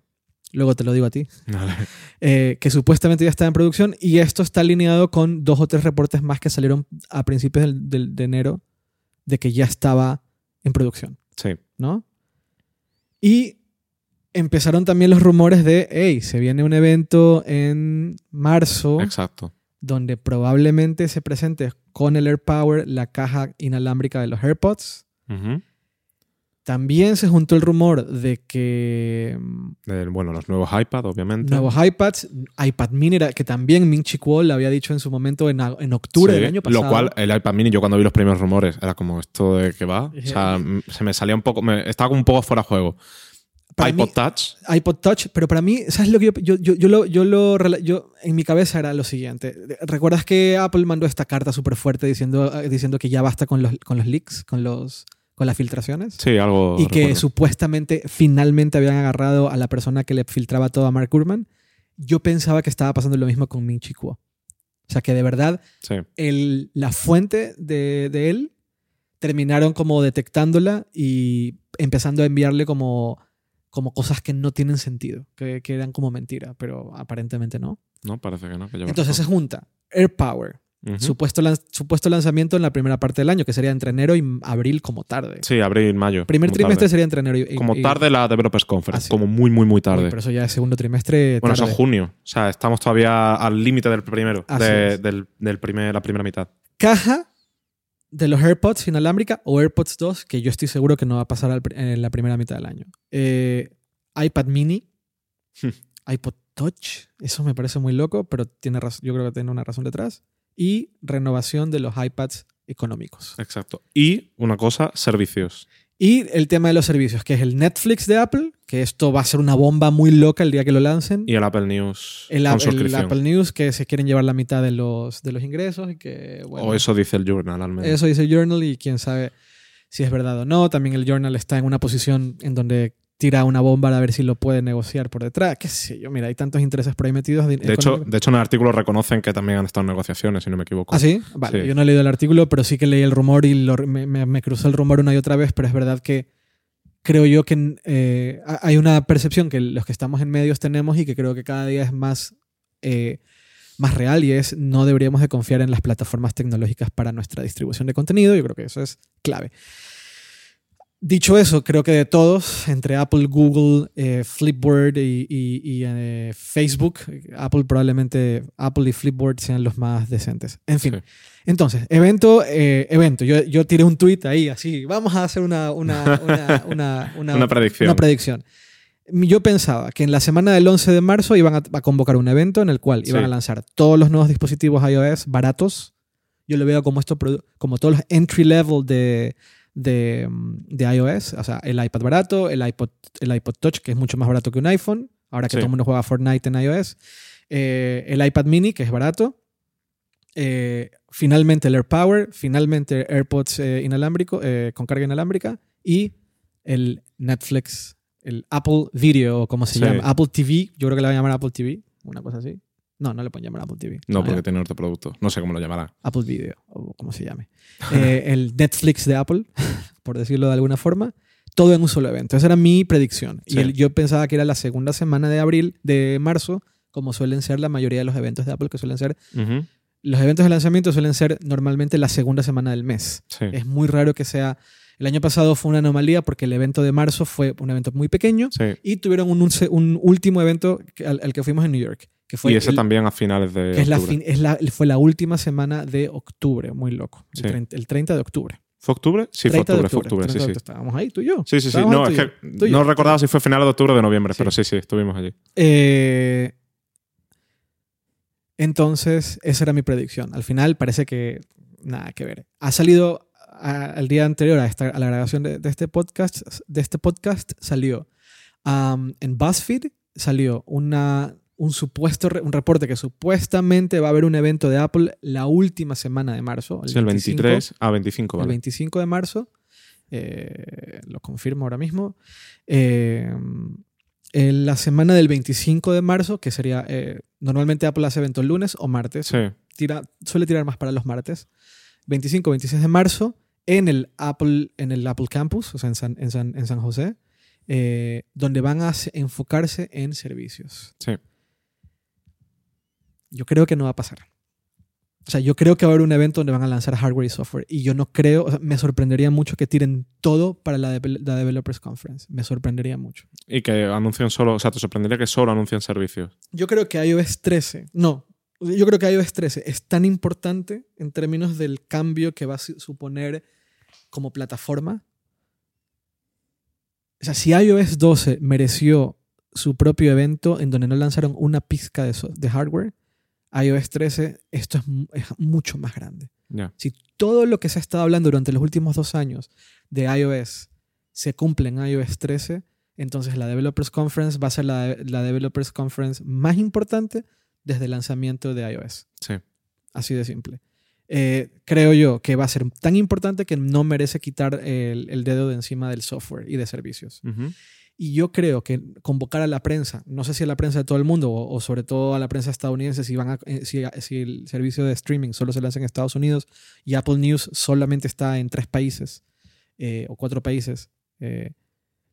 luego te lo digo a ti. Eh, que supuestamente ya está en producción y esto está alineado con dos o tres reportes más que salieron a principios del- del- de enero de que ya estaba en producción. Sí. ¿no? Y empezaron también los rumores de, hey, se viene un evento en marzo Exacto. donde probablemente se presente con el AirPower la caja inalámbrica de los AirPods. Ujú. También se juntó el rumor de que mm, Eh, bueno, los nuevos iPad, obviamente. nuevos iPads, iPad mini, era- que también Ming Chi Kuo le había dicho en su momento en, en octubre Sí, del año pasado. Lo cual, el iPad mini, yo cuando vi los primeros rumores, era como esto de que va. O Eh, sea, m- se me salía un poco. me- estaba como un poco fuera de juego. Para iPod mí- Touch. iPod Touch, pero para mí, ¿sabes lo que yo, yo, yo, lo, yo lo yo, en mi cabeza era lo siguiente. ¿Recuerdas que Apple mandó esta carta súper fuerte diciendo, eh, diciendo que ya basta con los, con los leaks, con, los, con las filtraciones? Sí, algo. y que supuestamente finalmente habían agarrado a la persona que le filtraba todo a Mark Gurman. Yo pensaba que estaba pasando lo mismo con Ming Chi Kuo. O sea, que de verdad Sí. el, la fuente de, de él terminaron como detectándola y empezando a enviarle como, como cosas que no tienen sentido, que, que eran como mentira, pero aparentemente no. No, parece que no. que Entonces se junta Supuesto, lan- supuesto lanzamiento en la primera parte del año, que sería entre enero y abril como tarde. Sí, abril, mayo. Primer trimestre tarde. sería entre enero y... y- Como y- tarde la Developers Conference. Así. Como muy, muy, muy Uy, tarde. pero eso ya es segundo trimestre. bueno, eso es junio. O sea, estamos todavía al límite del primero. De- del, del primer, la primera mitad. caja de los AirPods inalámbrica o AirPods 2, que yo estoy seguro que no va a pasar en la primera mitad del año. Eh, iPad mini, iPod Touch, eso me parece muy loco, pero tiene yo creo que tiene una razón detrás. Y renovación de los iPads económicos. Exacto. Y una cosa, servicios. Y el tema de los servicios, que es el Netflix de Apple, que esto va a ser una bomba muy loca el día que lo lancen. Y el Apple News el, con el. Apple News, que se quieren llevar la mitad de los, de los ingresos y que, bueno, o eso dice el Journal al menos. Eso dice el Journal y quién sabe si es verdad o no. También el Journal está en una posición en donde tira una bomba a ver si lo puede negociar por detrás. Qué sé yo, mira, hay tantos intereses por ahí metidos. De hecho, de hecho, en el artículo reconocen que también han estado en negociaciones, si no me equivoco. ¿Ah, sí? Vale, Sí. yo no he leído el artículo, pero sí que leí el rumor y lo- me, me- me cruzó el rumor una y otra vez, pero es verdad que creo yo que eh, ha- hay una percepción que los que estamos en medios tenemos y que creo que cada día es más, eh, más real y es no deberíamos de confiar en las plataformas tecnológicas para nuestra distribución de contenido. Yo creo que eso es clave. Dicho eso, creo que de todos, entre Apple, Google, eh, Flipboard y, y- y, eh, Facebook, Apple probablemente, Apple y Flipboard sean los más decentes. En fin, Sí. entonces, evento, eh, evento. Yo, yo tiré un tweet ahí, así, vamos a hacer una, una, una, una, predicción. una predicción. Yo pensaba que en la semana del 11 de marzo iban a, a convocar un evento en el cual iban Sí. a lanzar todos los nuevos dispositivos iOS baratos. Yo lo veo como, esto, como todos los entry level de, de, de iOS. O sea, el iPad barato, el iPod, el iPod Touch, que es mucho más barato que un iPhone, ahora que Sí. todo el mundo juega Fortnite en iOS. eh, el iPad mini, que es barato. eh, finalmente el AirPower, finalmente AirPods eh, inalámbrico, eh, con carga inalámbrica y el Netflix, el Apple Video, o como se Sí. llama, Apple TV, yo creo que le van a llamar Apple TV, una cosa así. No, no le pueden llamar Apple TV. No, Ah, porque tiene otro producto. No sé cómo lo llamará. Apple Video, o como se llame. Eh, el Netflix de Apple, por decirlo de alguna forma. Todo en un solo evento. Esa era mi predicción. Sí. Y el- yo pensaba que era la segunda semana de abril, de marzo, como suelen ser la mayoría de los eventos de Apple, que suelen ser. Los eventos de lanzamiento suelen ser normalmente la segunda semana del mes. Sí. Es muy raro que sea. El año pasado fue una anomalía porque el evento de marzo fue un evento muy pequeño Sí. y tuvieron un, un se- un último evento al que fuimos en New York. Que fue y ese el- también a finales de que es la octubre. fin- es la- fue la última semana de octubre, muy loco. El, Sí. 30, el 30 de octubre. ¿Fue octubre? Sí, fue 30 de octubre, fue octubre, 30 sí, sí. Estábamos ahí, tú y yo. Sí, sí, sí. No, es que yo. no recordaba si fue finales de octubre o de noviembre, Sí. pero sí, sí, estuvimos allí. Eh, entonces, esa era mi predicción. Al final parece que nada que ver. Ha salido a- al día anterior a, esta, a la grabación de, de este podcast, de este podcast salió um, en BuzzFeed salió una, un supuesto un reporte que supuestamente va a haber un evento de Apple la última semana de marzo. Sí, el 23 a 25, el vale. 25 de marzo. eh, lo confirmo ahora mismo. Eh, en la semana del 25 de marzo, que sería. eh, normalmente Apple hace evento el lunes o martes. Sí, Tira, suele tirar más para los martes. 25, 26 de marzo, en el Apple, en el Apple Campus, o sea, en San, en San, en San José, donde van a se- enfocarse en servicios. sí. Yo creo que no va a pasar. O sea, yo creo que va a haber un evento donde van a lanzar hardware y software. Y yo no creo, o sea, me sorprendería mucho que tiren todo para la, de- la Developers Conference. Me sorprendería mucho. Y que anuncien solo, o sea, te sorprendería que solo anuncien servicios. Yo creo que iOS 13, no, yo creo que iOS 13 es tan importante en términos del cambio que va a su- suponer como plataforma. O sea, si iOS 12 mereció su propio evento en donde no lanzaron una pizca de, so- de hardware, iOS 13, esto es, mu- es mucho más grande. Si todo lo que se ha estado hablando durante los últimos dos años de iOS se cumple en iOS 13, entonces la Developers Conference va a ser la, la Developers Conference más importante desde el lanzamiento de iOS. Sí. Así de simple. Eh, creo yo que va a ser tan importante que no merece quitar el, el dedo de encima del software y de servicios. Ujú. Y yo creo que convocar a la prensa, no sé si a la prensa de todo el mundo o, o sobre todo a la prensa estadounidense, si, van a- eh, si, si el servicio de streaming solo se lanza en Estados Unidos y Apple News solamente está en tres países eh, o cuatro países, eh,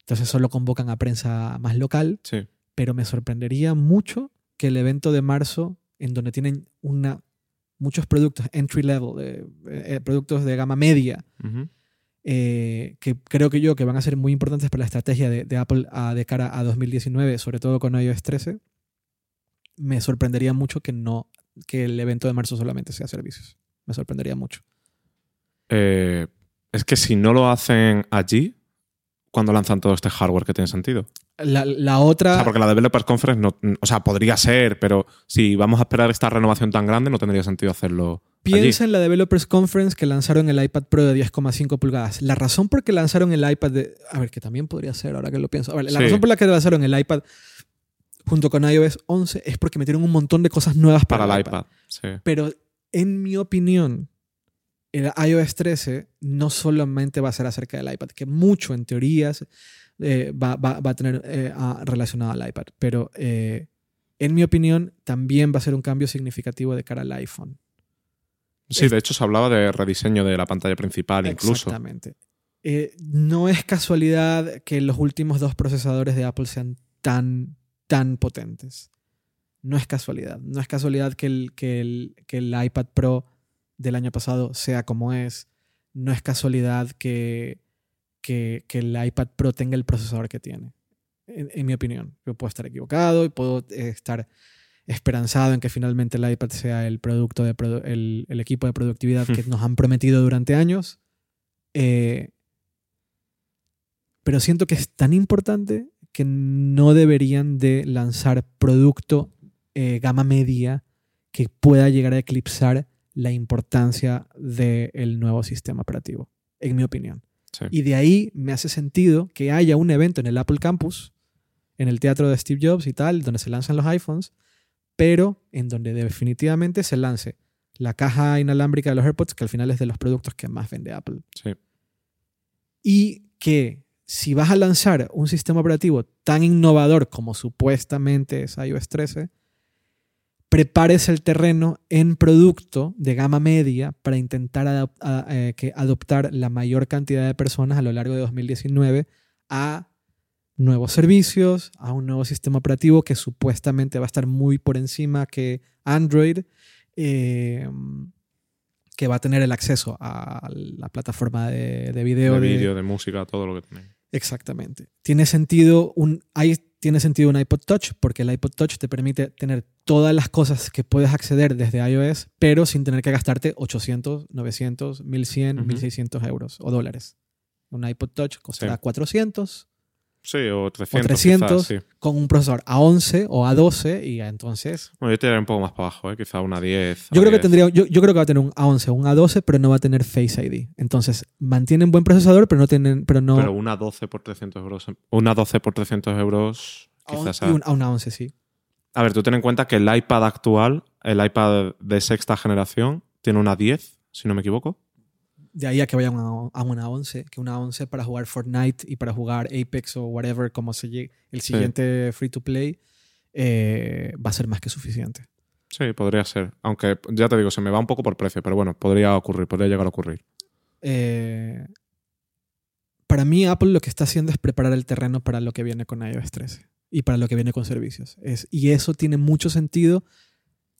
entonces solo convocan a prensa más local, Sí. pero me sorprendería mucho que el evento de marzo, en donde tienen una, muchos productos entry level, eh, eh, productos de gama media. Eh, que creo que yo que van a ser muy importantes para la estrategia de, Apple a- de cara a 2019, sobre todo con iOS 13, me sorprendería mucho que no que el evento de marzo solamente sea servicios. Me sorprendería mucho. Eh, es que si no lo hacen allí, cuando lanzan todo este hardware que tiene sentido? La, la O otra, sea, porque la Developers Conference, no, o sea, podría ser, pero si vamos a esperar esta renovación tan grande, no tendría sentido hacerlo allí. piensa en la Developers Conference que lanzaron el iPad Pro de 10,5 pulgadas. La razón por que lanzaron el iPad de... A ver, que también podría ser ahora que lo pienso. A ver, la Sí. razón por la que lanzaron el iPad junto con iOS 11 es porque metieron un montón de cosas nuevas para, para el el iPad. iPad. Sí. Pero en mi opinión, el iOS 13 no solamente va a ser acerca del iPad, que mucho en teorías eh, va, va- va a tener eh, a- relacionado al iPad, pero eh, en mi opinión también va a ser un cambio significativo de cara al iPhone. Sí, de hecho se hablaba de rediseño de la pantalla principal incluso. Exactamente. No es casualidad que los últimos dos procesadores de Apple sean tan, tan potentes. No es casualidad. No es casualidad que el, que el, que el iPad Pro del año pasado sea como es. No es casualidad que, que, que el iPad Pro tenga el procesador que tiene. En, en mi opinión. Yo puedo estar equivocado y puedo eh, estar esperanzado en que finalmente el iPad sea el producto de produ- el, el equipo de productividad que nos han prometido durante años. Eh, pero siento que es tan importante que no deberían de lanzar producto eh, gama media que pueda llegar a eclipsar la importancia del nuevo sistema operativo, en mi opinión. Sí. Y de ahí me hace sentido que haya un evento en el Apple Campus, en el teatro de Steve Jobs y tal, donde se lanzan los iPhones, pero en donde definitivamente se lance la caja inalámbrica de los AirPods, que al final es de los productos que más vende Apple. Sí. Y que si vas a lanzar un sistema operativo tan innovador como supuestamente es iOS 13, prepares el terreno en producto de gama media para intentar adop- a- eh, que adoptar la mayor cantidad de personas a lo largo de 2019 a nuevos servicios, a un nuevo sistema operativo que supuestamente va a estar muy por encima que Android, eh, que va a tener el acceso a la plataforma de, de video. de de- vídeo, de música, todo lo que tiene. Exactamente. Tiene sentido un, hay, tiene sentido un iPod Touch porque el iPod Touch te permite tener todas las cosas que puedes acceder desde iOS, pero sin tener que gastarte 800, 900, 1100, Ujú. 1600 euros o dólares. Un iPod Touch costará Sí. 400 Sí, o 300. 300. quizás, sí. con un procesador A11 o A12 y entonces... Bueno, yo tiraría un poco más para abajo, ¿eh? quizá una 10. Yo creo, que A10. tendría, yo, yo creo que va a tener un A11 o un A12, pero no va a tener Face ID. Entonces, mantienen buen procesador, pero no tienen... Pero no, Pero una 12 por 300 euros. Una 12 por 300 euros. Quizás a, un- a una 11, sí. A ver, tú ten en cuenta que el iPad actual, el iPad de sexta generación, tiene una 10, si no me equivoco. De ahí a que vayan a, una 11, que una 11 para jugar Fortnite y para jugar Apex o whatever, como se llegue el siguiente free to play, eh, va a ser más que suficiente. Sí, podría ser. Aunque ya te digo, se me va un poco por precio, pero bueno, podría ocurrir, podría llegar a ocurrir. Eh, para mí, Apple lo que está haciendo es preparar el terreno para lo que viene con iOS 13 y para lo que viene con servicios. Es, y eso tiene mucho sentido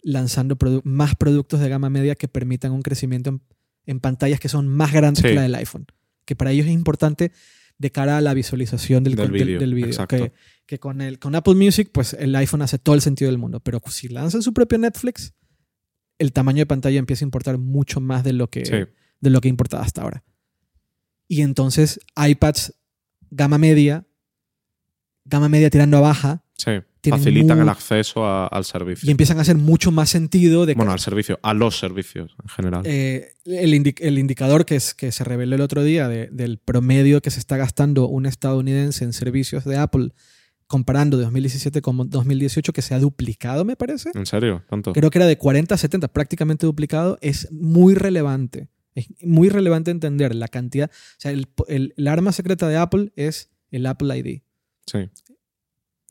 lanzando produ- más productos de gama media que permitan un crecimiento en, en pantallas que son más grandes Sí. que la del iPhone. Que para ellos es importante de cara a la visualización del, Del del- del. Que, que con, el, con Apple Music, pues el iPhone hace todo el sentido del mundo. Pero si lanzan su propio Netflix, el tamaño de pantalla empieza a importar mucho más de lo que, Sí, de lo que importaba hasta ahora. Y entonces iPads gama media, gama media tirando a baja, sí. Facilitan el acceso a- al servicio. y empiezan a hacer mucho más sentido de que Bueno, al servicio, a los servicios en general. eh, el, indi- el indicador que, es, que se reveló el otro día de- del promedio que se está gastando un estadounidense en servicios de Apple comparando 2017 con 2018, que se ha duplicado, me parece. ¿En serio? ¿Tanto? Creo que era de 40 a 70, prácticamente duplicado. Es muy relevante. Es muy relevante entender la cantidad. O sea, el, el- el arma secreta de Apple es el Apple ID. Sí,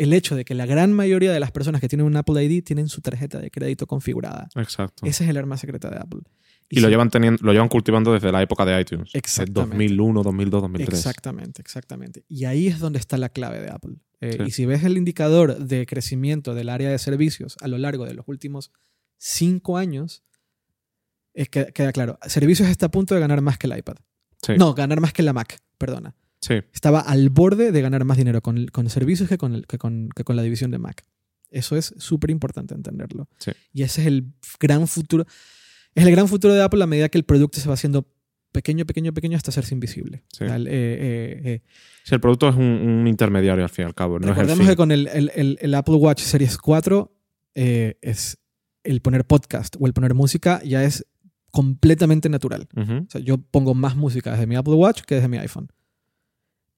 El hecho de que la gran mayoría de las personas que tienen un Apple ID tienen su tarjeta de crédito configurada. exacto. Ese es el arma secreta de Apple. y lo llevan, teniendo, lo llevan cultivando desde la época de iTunes. Exactamente. 2001, 2002, 2003. Exactamente, exactamente. Y ahí es donde está la clave de Apple. Eh, Sí. Y si ves el indicador de crecimiento del área de servicios a lo largo de los últimos cinco años, es que queda claro. Servicios está a punto de ganar más que el iPad. Sí, No, ganar más que la Mac, perdona. Sí, Estaba al borde de ganar más dinero con, con servicios que con, el- que, con, que con la división de Mac. Eso es súper importante entenderlo. Sí. Y ese es el gran futuro. Es el gran futuro de Apple a medida que el producto se va haciendo pequeño, pequeño, pequeño hasta hacerse invisible. Sí. Eh, eh, eh, Sí, el producto es un, un intermediario al fin y al cabo. No es el Recordemos fin. que con el, el- el- Apple Watch Series 4 eh, es el poner podcast o el poner música ya es completamente natural. Ujú. O sea, yo pongo más música desde mi Apple Watch que desde mi iPhone.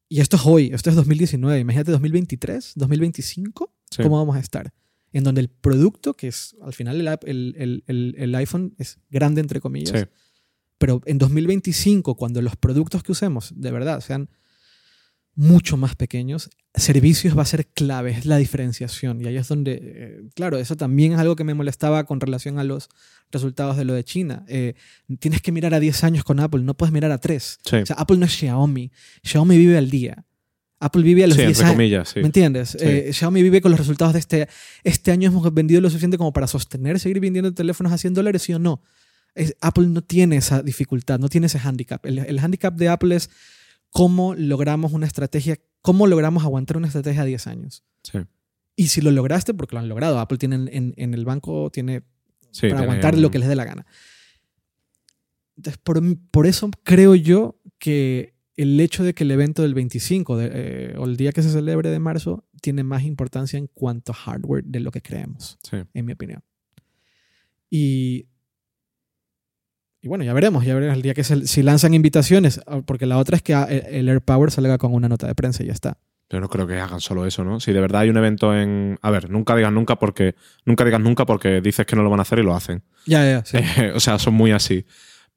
Y esto es hoy, esto es 2019. Imagínate 2023, 2025, Sí. ¿cómo vamos a estar? En donde el producto, que es al final el, app- el- el- el- el iPhone es grande entre comillas, Sí. pero en 2025, cuando los productos que usemos de verdad sean mucho más pequeños, servicios va a ser clave, es la diferenciación. Y ahí es donde, eh, claro, eso también es algo que me molestaba con relación a los resultados de lo de China. Eh, tienes que mirar a 10 años con Apple, no puedes mirar a 3. Sí. O sea, Apple no es Xiaomi. Xiaomi vive al día. Apple vive a los Sí, 10 entre años. comillas, sí. ¿Me entiendes? Eh, Xiaomi vive con los resultados de este. Este año hemos vendido lo suficiente como para sostener, seguir vendiendo teléfonos a 100 dólares, sí o no. Es- Apple no tiene esa dificultad, no tiene ese handicap. El, el handicap de Apple es cómo logramos una estrategia, cómo logramos aguantar una estrategia a 10 años. Sí. Y si lo lograste, porque lo han logrado. Apple tiene en, en- el banco, tiene Sí, para tiene aguantar un- lo que les dé la gana. Entonces, por, por eso creo yo que el hecho de que el evento del 25 de, eh, o el día que se celebre de marzo tiene más importancia en cuanto a hardware de lo que creemos, Sí. en mi opinión. Y, y bueno, ya veremos, ya veremos el día que se, si lanzan invitaciones, ah, porque la otra es que ah, el el AirPower salga con una nota de prensa y ya está. Pero no creo que hagan solo eso, ¿no? Si de verdad hay un evento en. A ver, nunca digas nunca porque. Nunca digas nunca porque dices que no lo van a hacer y lo hacen. Ya, ya, sí. o sea, son muy así.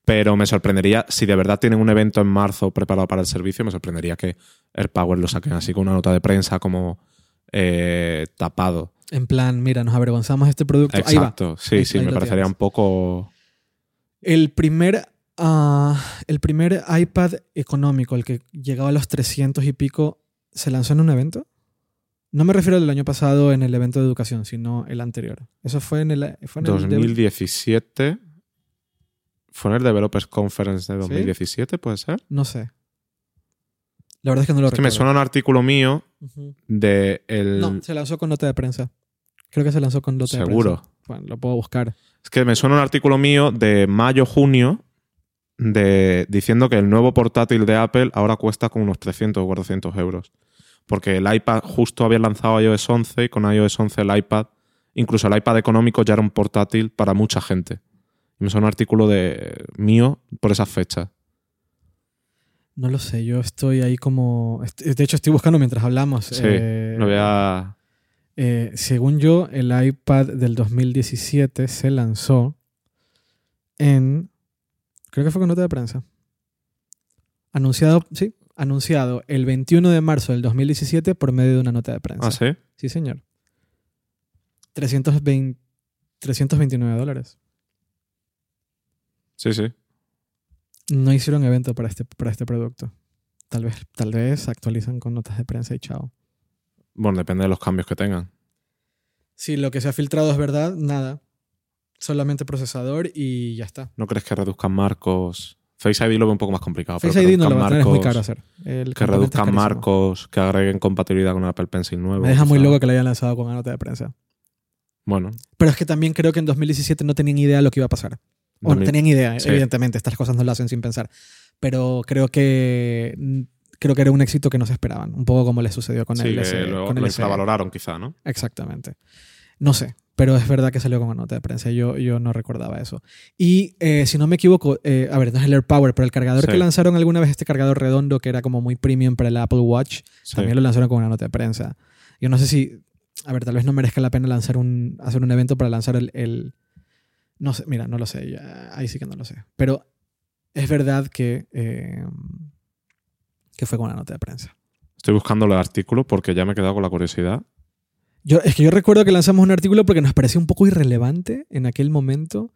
Pero me sorprendería, si de verdad tienen un evento en marzo preparado para el servicio, me sorprendería que AirPower lo saquen así con una nota de prensa como eh, tapado. En plan, mira, nos avergonzamos de este producto. Ahí va. Exacto. Sí, Ahí- sí, ahí me parecería tienes. un poco. El primer, ah, el primer iPad económico, el que llegaba a los 300 y pico, ¿se lanzó en un evento? No me refiero al del año pasado en el evento de educación, sino el anterior. Eso fue en el... Fue en el 2017. ¿Fue en el Developers Conference de ¿Sí? 2017, puede ser? no sé. La verdad es que no lo Es que me recuerdo. suena un artículo mío de el. No, se lanzó con nota de prensa. Creo que se lanzó con nota de Seguro. Bueno, lo puedo buscar. Es que me suena un artículo mío de mayo-junio de, diciendo que el nuevo portátil de Apple ahora cuesta como unos 300 o 400 euros. Porque el iPad justo había lanzado iOS 11 y con iOS 11 el iPad, incluso el iPad económico ya era un portátil para mucha gente. Y me suena un artículo de mío por esas fechas. No lo sé, yo estoy ahí como... De hecho, estoy buscando mientras hablamos. Sí, eh, lo voy a... Eh, según yo, el iPad del 2017 se lanzó en. Creo que fue con nota de prensa. Anunciado, sí, anunciado el 21 de marzo del 2017 por medio de una nota de prensa. ¿Ah, sí? Sí, señor. 320, 329 dólares. Sí, sí. No hicieron evento para este, para este producto. Tal vez, tal vez actualizan con notas de prensa y chao. Bueno, depende de los cambios que tengan. Si lo que se ha filtrado es verdad, nada. Solamente procesador y ya está. ¿No crees que reduzcan marcos? Face ID lo veo un poco más complicado. Face ID no lo va a tener, es muy caro hacer. El Que reduzcan marcos, que agreguen compatibilidad con el Apple Pencil nuevo. Me deja muy loco que lo hayan lanzado con una nota de prensa. Bueno, Pero es que también creo que en 2017 no tenían idea de lo que iba a pasar. O no 2000 tenían idea, Sí. evidentemente. Estas cosas no lo hacen sin pensar. Pero creo que creo que era un éxito que no se esperaban. Un poco como le sucedió con sí, el que S- lo, con el lo SE. infravaloraron quizá, ¿no? Exactamente. No sé, pero es verdad que salió con una nota de prensa. Yo, yo no recordaba eso. Y eh, si no me equivoco, eh, a ver, no es el AirPower, pero el cargador Sí. que lanzaron alguna vez, este cargador redondo que era como muy premium para el Apple Watch, Sí. también lo lanzaron con una nota de prensa. Yo no sé si, a ver, tal vez no merezca la pena lanzar un, hacer un evento para lanzar el, el- no sé, mira, no lo sé, ya- ahí sí que no lo sé. Pero es verdad que, eh, que fue con una nota de prensa. Estoy buscando el artículo porque ya me he quedado con la curiosidad. Yo, es que yo recuerdo que lanzamos un artículo porque nos parecía un poco irrelevante en aquel momento.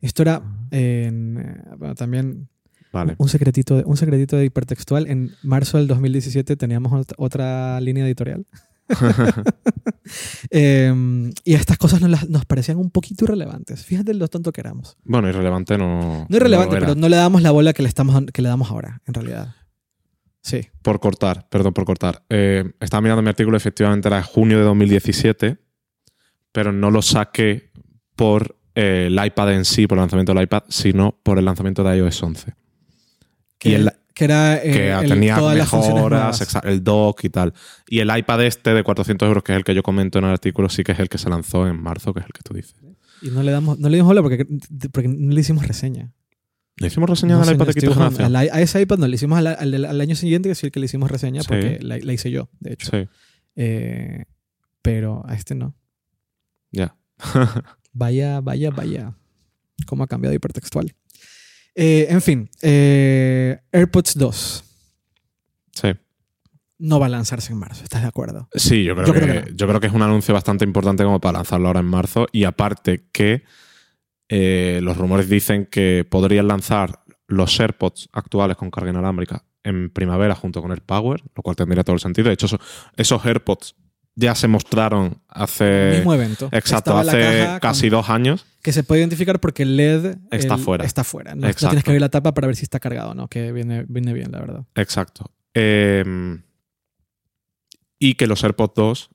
Esto era en, eh, bueno, también Vale. un, secretito de, un secretito de hipertextual. En marzo del 2017 teníamos ot- otra línea editorial. Eh, y estas cosas nos, nos parecían un poquito irrelevantes. Fíjate lo tonto que éramos. Bueno, irrelevante no. No irrelevante, era. pero no le damos la bola que le, estamos, que le damos ahora, en realidad. Sí. Por cortar, perdón por cortar. Eh, estaba mirando mi artículo, efectivamente era junio de 2017, pero no lo saqué por eh, el iPad en sí, por el lanzamiento del iPad, sino por el lanzamiento de iOS 11. Que, Y el- que era eh, que el- tenía todas las funciones mejoras, el dock y tal. Y el iPad este de 400 euros, que es el que yo comento en el artículo, sí que es el que se lanzó en marzo, que es el que tú dices. Y no le, damos, no le dimos bola porque, porque no le hicimos reseña. ¿Le hicimos reseña No, señor, iPad buscando- generación? al- A, ese iPad no, le hicimos al, al- al año siguiente, que sí el que le hicimos reseña, Sí. porque la, la hice yo, de hecho. Sí, Eh, pero a este no. ya. Vaya, vaya, vaya. Cómo ha cambiado hipertextual. Eh, en fin, eh, AirPods 2 Sí. no va a lanzarse en marzo, ¿estás de acuerdo? Sí, yo creo, Yo que, creo que no. yo creo que es un anuncio bastante importante como para lanzarlo ahora en marzo. Y aparte que eh, los rumores dicen que podrían lanzar los AirPods actuales con carga inalámbrica en primavera junto con el Power, lo cual tendría todo el sentido. De hecho, eso- esos AirPods ya se mostraron hace... mismo evento. Exacto, Estaba hace casi con- dos años. Que se puede identificar porque el LED Está el- fuera. Está fuera. No, no Exacto. tienes que abrir la tapa para ver si está cargado o no, que viene, viene bien, la verdad. Exacto. Eh, y que los AirPods 2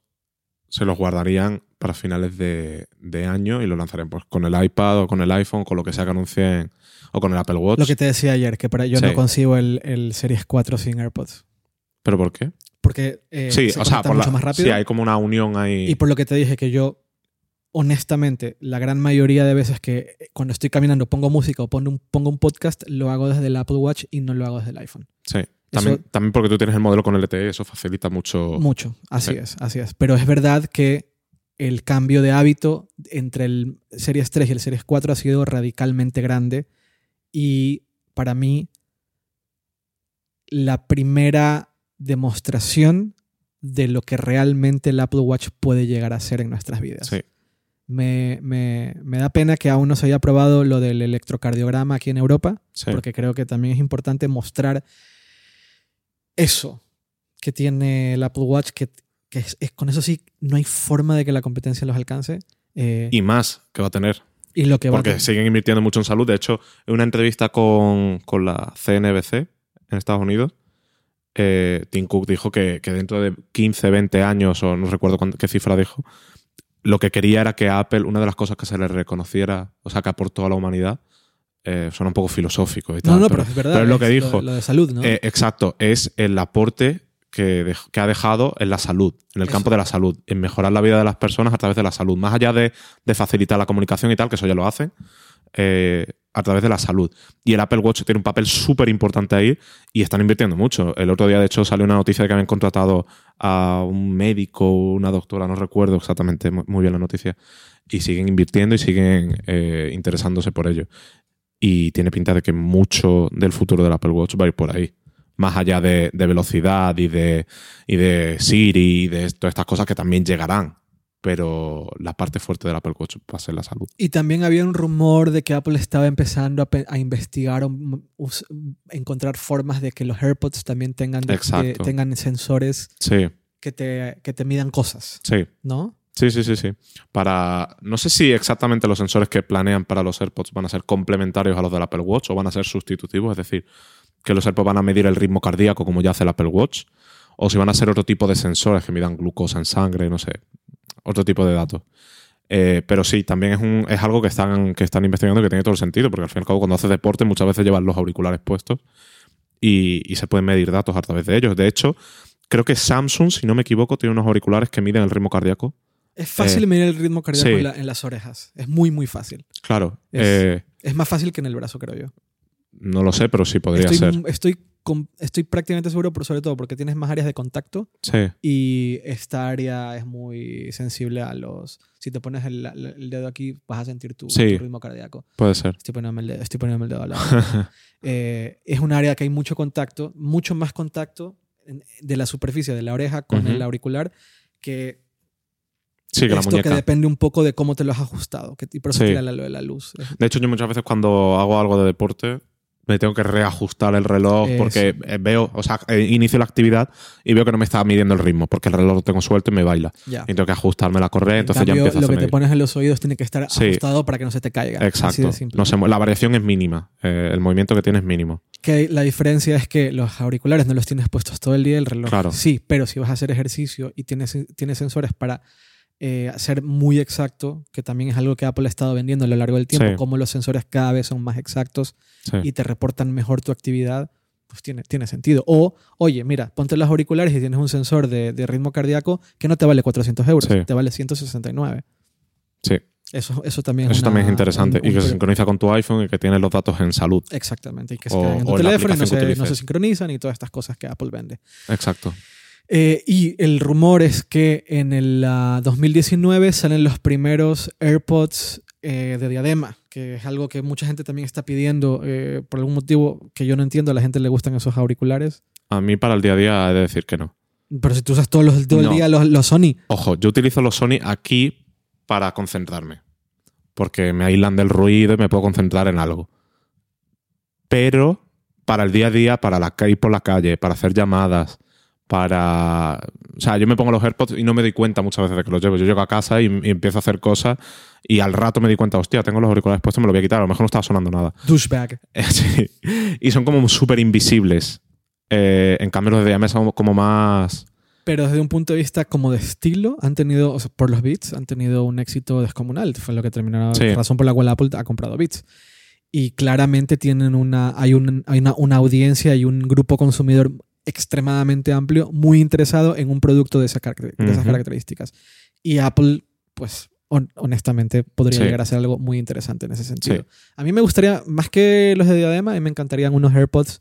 se los guardarían para finales de, de año y lo lanzarían pues, con el iPad o con el iPhone, con lo que sea que anuncien, o con el Apple Watch. Lo que te decía ayer, que para yo Sí. no consigo el, el Series 4 sin AirPods. ¿Pero por qué? Porque eh, sí, se o sea, por mucho la- más rápido. sí, hay como una unión ahí. Y por lo que te dije que yo, honestamente, la gran mayoría de veces que eh, cuando estoy caminando pongo música o pongo un, pongo un podcast, lo hago desde el Apple Watch y no lo hago desde el iPhone. sí. También, también porque tú tienes el modelo con LTE, eso facilita mucho. Mucho, así Sí. es, así es. Pero es verdad que el cambio de hábito entre el Series 3 y el Series 4 ha sido radicalmente grande y para mí la primera demostración de lo que realmente el Apple Watch puede llegar a ser en nuestras vidas. Sí. Me, me- me da pena que aún no se haya probado lo del electrocardiograma aquí en Europa, sí. porque creo que también es importante mostrar eso que tiene el Apple Watch, que, que es- es- con eso sí no hay forma de que la competencia los alcance. eh, y, Y más que va a tener. lo que va a Porque tener- siguen invirtiendo mucho en salud. De hecho, en una entrevista con, con la CNBC en Estados Unidos, eh, Tim Cook dijo que, que dentro de 15, 20 años, o no recuerdo cuánto- qué cifra dijo, lo que quería era que a Apple, una de las cosas que se le reconociera, o sea, que aportó a la humanidad, eh, suena un poco filosófico y tal. No, no, pero, pero, es verdad. pero es lo que dijo. Lo, de salud, ¿no? Eh, exacto, es el aporte que, ha dejado en la salud, en el Eso. campo de la salud, en mejorar la vida de las personas a través de la salud, más allá de, de facilitar la comunicación y tal, que eso ya lo hacen. eh, a través de la salud. Y el Apple Watch tiene un papel súper importante ahí y están invirtiendo mucho. El otro día, de hecho, salió una noticia de que habían contratado a un médico, una doctora, no recuerdo exactamente muy bien la noticia, y siguen invirtiendo y siguen eh, interesándose por ello. Y tiene pinta de que mucho del futuro del Apple Watch va a ir por ahí. Más allá de, de velocidad y de, y de Siri y de todas estas cosas que también llegarán pero la parte fuerte del Apple Watch va a ser la salud. Y también había un rumor de que Apple estaba empezando a, investigar o encontrar formas de que los AirPods también tengan, de- tengan sensores Sí, que te, que te midan cosas, sí. ¿no? Sí, sí, sí, sí. Para. No sé si exactamente los sensores que planean para los AirPods van a ser complementarios a los del Apple Watch o van a ser sustitutivos, es decir, que los AirPods van a medir el ritmo cardíaco como ya hace el Apple Watch, o si van a ser otro tipo de sensores que midan glucosa en sangre, no sé, otro tipo de datos. Eh, pero sí, también es, un, es algo que están, que están investigando que tiene todo el sentido, porque al fin y al cabo, cuando haces deporte, muchas veces llevas los auriculares puestos y, y se pueden medir datos a través de ellos. De hecho, creo que Samsung, si no me equivoco, tiene unos auriculares que miden el ritmo cardíaco. Es fácil Eh, medir el ritmo cardíaco sí. en, la- en las orejas. Es muy, muy fácil. Claro, Es- eh, Es más fácil que en el brazo, creo yo. no lo sé, pero sí podría Estoy, ser. estoy, estoy prácticamente seguro, por sobre todo porque tienes más áreas de contacto Sí, y esta área es muy sensible a los... Si te pones el, el dedo aquí, vas a sentir tu, Sí. tu ritmo cardíaco. puede ser. Estoy poniéndome el dedo, estoy poniéndome el dedo al lado. Eh, es un área que hay mucho contacto, mucho más contacto de la superficie de la oreja con el auricular que Sí, que la esto que muñeca. depende un poco de cómo te lo has ajustado. Que, y por eso Sí. tira lo de la luz. De hecho, yo muchas veces cuando hago algo de deporte me tengo que reajustar el reloj Eso. porque eh, veo, o sea, eh, inicio la actividad y veo que no me está midiendo el ritmo porque el reloj lo tengo suelto y me baila. Ya. Y tengo que ajustarme la correa, En entonces cambio, ya empiezo a lo hacer que te pones en los oídos tiene que estar Sí. ajustado para que no se te caiga. Exacto. No se la variación es mínima. eh, el movimiento que tiene es mínimo. Que la diferencia es que los auriculares no los tienes puestos todo el día, el reloj Claro. sí, pero si vas a hacer ejercicio y tienes, tienes sensores para eh, ser muy exacto, que también es algo que Apple ha estado vendiendo a lo largo del tiempo, Sí. como los sensores cada vez son más exactos Sí. y te reportan mejor tu actividad, pues tiene, tiene sentido. O, oye, mira, ponte los auriculares y tienes un sensor de, de ritmo cardíaco que no te vale 400 euros, Sí. te vale 169. Sí. Eso, eso también Eso es también es interesante. un- y que se sincroniza con tu iPhone y que tiene los datos en salud. Exactamente, y que se O- quedan en tu teléfono y no se, no se sincronizan y todas estas cosas que Apple vende. Exacto. Eh, y el rumor es que en el ah, 2019 salen los primeros AirPods eh, de diadema, que es algo que mucha gente también está pidiendo eh, por algún motivo que yo no entiendo. A la gente le gustan esos auriculares. A mí para el día a día he de decir que no. Pero si tú usas todos los, todo el día los, los Sony, Ojo, yo utilizo los Sony aquí para concentrarme. Porque me aíslan del ruido y me puedo concentrar en algo. Pero para el día a día, para la, ir por la calle, para hacer llamadas, para... O sea, yo me pongo los AirPods y no me doy cuenta muchas veces de que los llevo. Yo llego a casa y, y empiezo a hacer cosas y al rato me di cuenta, hostia, tengo los auriculares puestos, me los voy a quitar. A lo mejor no estaba sonando nada. douchebag. Sí. Y son como súper invisibles. Eh, en cambio, los de diadema son como más... Pero desde un punto de vista como de estilo, han tenido, o sea, por los Beats, han tenido un éxito descomunal. Fue lo que terminó, Sí. la razón por la cual Apple ha comprado Beats. Y claramente tienen una, hay, un- hay una, una audiencia y un grupo consumidor extremadamente amplio, muy interesado en un producto de, esa caracter- de esas características. Y Apple, pues, hon- honestamente, podría Sí. llegar a ser algo muy interesante en ese sentido. Sí. A mí me gustaría, más que los de diadema, a mí me encantarían unos AirPods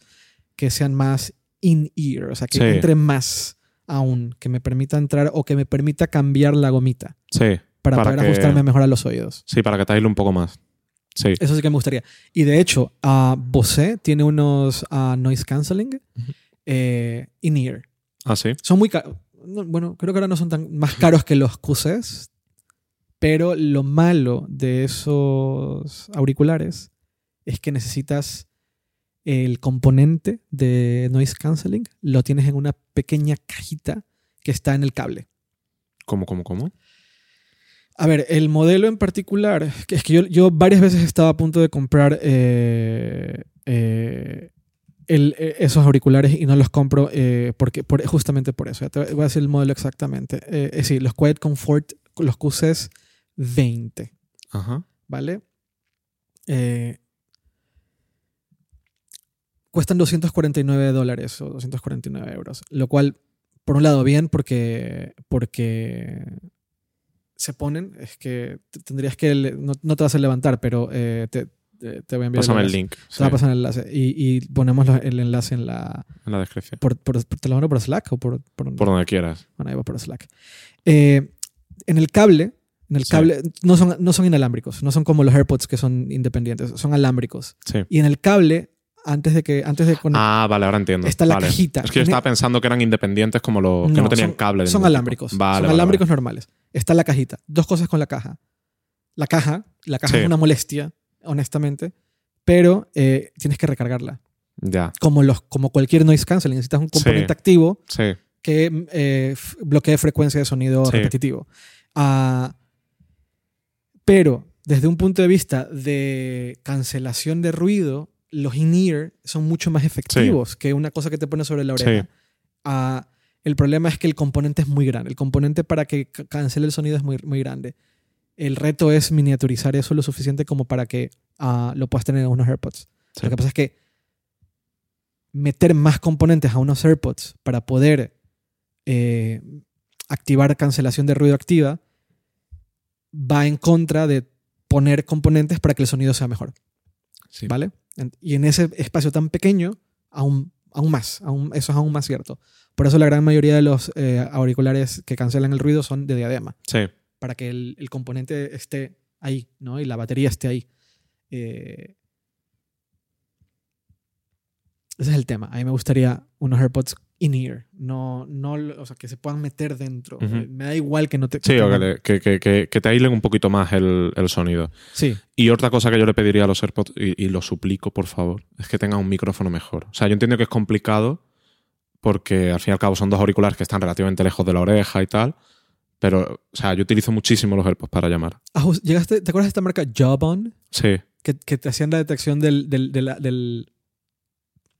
que sean más in-ear, o sea, que Sí. entre más aún, que me permita entrar o que me permita cambiar la gomita Sí. para, Para poder que- ajustarme mejor a los oídos. Sí, para que te un poco más. Sí. Eso sí que me gustaría. Y de hecho, ah, Bose tiene unos ah, noise cancelling Ujú. Eh, in-ear. Ah, sí. Son muy caros. Bueno, creo que ahora no son tan más caros que los QCs, pero lo malo de esos auriculares es que necesitas el componente de noise cancelling, lo tienes en una pequeña cajita que está en el cable. ¿Cómo, cómo, cómo? A ver, el modelo en particular, que es que yo, yo varias veces estaba a punto de comprar eh, eh, el- eh, esos auriculares y no los compro eh, porque, por, justamente por eso. Ya te voy a decir el modelo exactamente. Eh, es decir, los Quiet Comfort, los QCs 20, Ajá. ¿vale? Eh, cuestan 249 dólares o 249 euros, lo cual, por un lado, bien porque, porque se ponen, es que te- tendrías que, no, no te vas a levantar, pero eh, te- te, voy a enviar Pásame el enlace. link. Te voy a pasar el enlace. Y, y ponemos el enlace en la. en la descripción. Por, por- ¿Te lo mando por Slack o por.? por, Por donde quieras. Bueno, ahí va por Slack. Eh, en el cable. En el Sí. cable no, son, no son inalámbricos, no son como los AirPods que son independientes, son alámbricos. Sí. Y en el cable, antes de que antes de conectar, Ah, vale, ahora entiendo. está la Vale. cajita. Es que yo estaba pensando que eran independientes como los que no tenían son, cable. Son alámbricos. Vale, son vale, alámbricos normales. Está la cajita. Dos cosas con la caja. La caja, la caja Sí. es una molestia, honestamente, pero eh, tienes que recargarla. Ya, Como, los, como cualquier noise canceling, necesitas un componente Sí. activo sí. que eh, bloquee frecuencia de sonido Sí. repetitivo. Ah, pero desde un punto de vista de cancelación de ruido, los in-ear son mucho más efectivos que una cosa que te pones sobre la oreja. Ah, el problema es que el componente es muy grande. El componente para que ca- cancele el sonido es muy, muy grande. El reto es miniaturizar eso lo suficiente como para que ah, lo puedas tener en unos AirPods. Sí. Lo que pasa es que meter más componentes a unos AirPods para poder eh, activar cancelación de ruido activa va en contra de poner componentes para que el sonido sea mejor. Sí. ¿Vale? Y en ese espacio tan pequeño, aún, aún más, aún, eso es aún más cierto. Por eso la gran mayoría de los eh, auriculares que cancelan el ruido son de diadema, Sí. Para que el, el componente esté ahí, ¿no? Y la batería esté ahí. Eh, ese es el tema. A mí me gustaría unos AirPods in-ear, no, no, o sea, que se puedan meter dentro. Me da igual que no te... Sí, que, que, que- que- que te aíslen un poquito más el, el sonido. Sí, Y otra cosa que yo le pediría a los AirPods, y, y lo suplico, por favor, es que tengan un micrófono mejor. O sea, yo entiendo que es complicado porque al fin y al cabo son dos auriculares que están relativamente lejos de la oreja y tal. Pero, o sea, yo utilizo muchísimo los AirPods para llamar. Ajus- ¿Llegaste, ¿Te acuerdas de esta marca Jawbone? Sí, Que, que te hacían la detección del, del, de la- del-